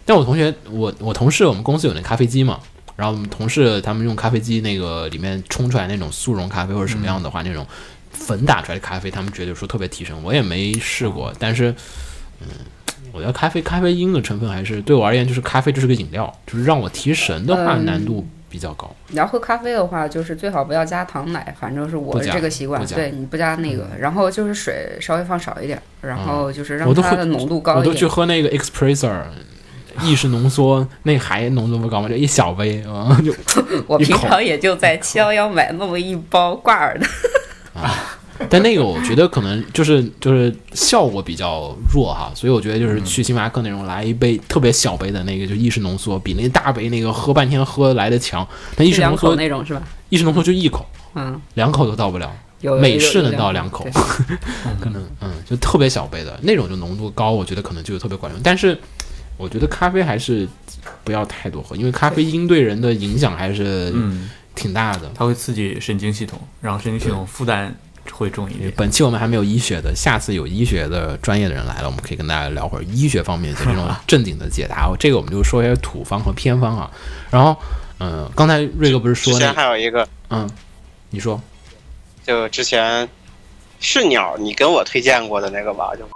但我同学我我同事我们公司有那咖啡机嘛，然后我们同事他们用咖啡机那个里面冲出来那种速溶咖啡或者什么样的话，那种粉打出来的咖啡，他们觉得说特别提神，我也没试过，但是，嗯，我觉得咖啡咖啡因的成分还是对我而言就是咖啡就是个饮料，就是让我提神的话嗯难度比较高。你要喝咖啡的话，就是最好不要加糖奶，反正是我不加这个习惯对你不加那个，然后就是水稍微放少一点，然后就是让它的浓度高我都去一点。喝那个 espresso。意式浓缩那还浓度不高吗？就一小杯啊、就 我平常也就在七幺幺买那么一包挂耳的啊。但那个我觉得可能就是就是效果比较弱哈，所以我觉得就是去星巴克那种来一杯特别小杯的那个就意式浓缩，比那大杯那个喝半天喝来的强。那意式浓缩，那种是吧？意式浓缩就一口，嗯，两口都到不了。有美式能有到两口 可能嗯，就特别小杯的那种，就浓度高，我觉得可能就特别管用。但是我觉得咖啡还是不要太多喝，因为咖啡因对人的影响还是嗯，挺大的。它会刺激神经系统，然后神经系统负担会重一点。本期我们还没有医学的，下次有医学的专业的人来了，我们可以跟大家聊会儿医学方面的这种正经的解答。这个我们就说一些土方和偏方啊。然后，嗯、刚才瑞哥不是之前还有一个，嗯，你说就之前是鸟你跟我推荐过的那个吧，就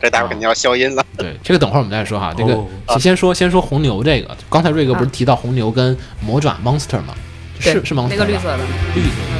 这待会儿肯定要消音了。对这个等会儿我们再说哈。这个哦先先说先说红牛这个，刚才瑞哥不是提到红牛跟魔爪 Monster 吗？是是 Monster 吧那个绿色的，绿色嗯对的。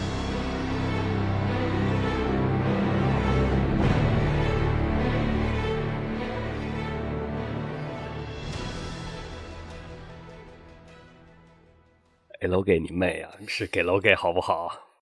楼给你妹啊！是给楼给好不好？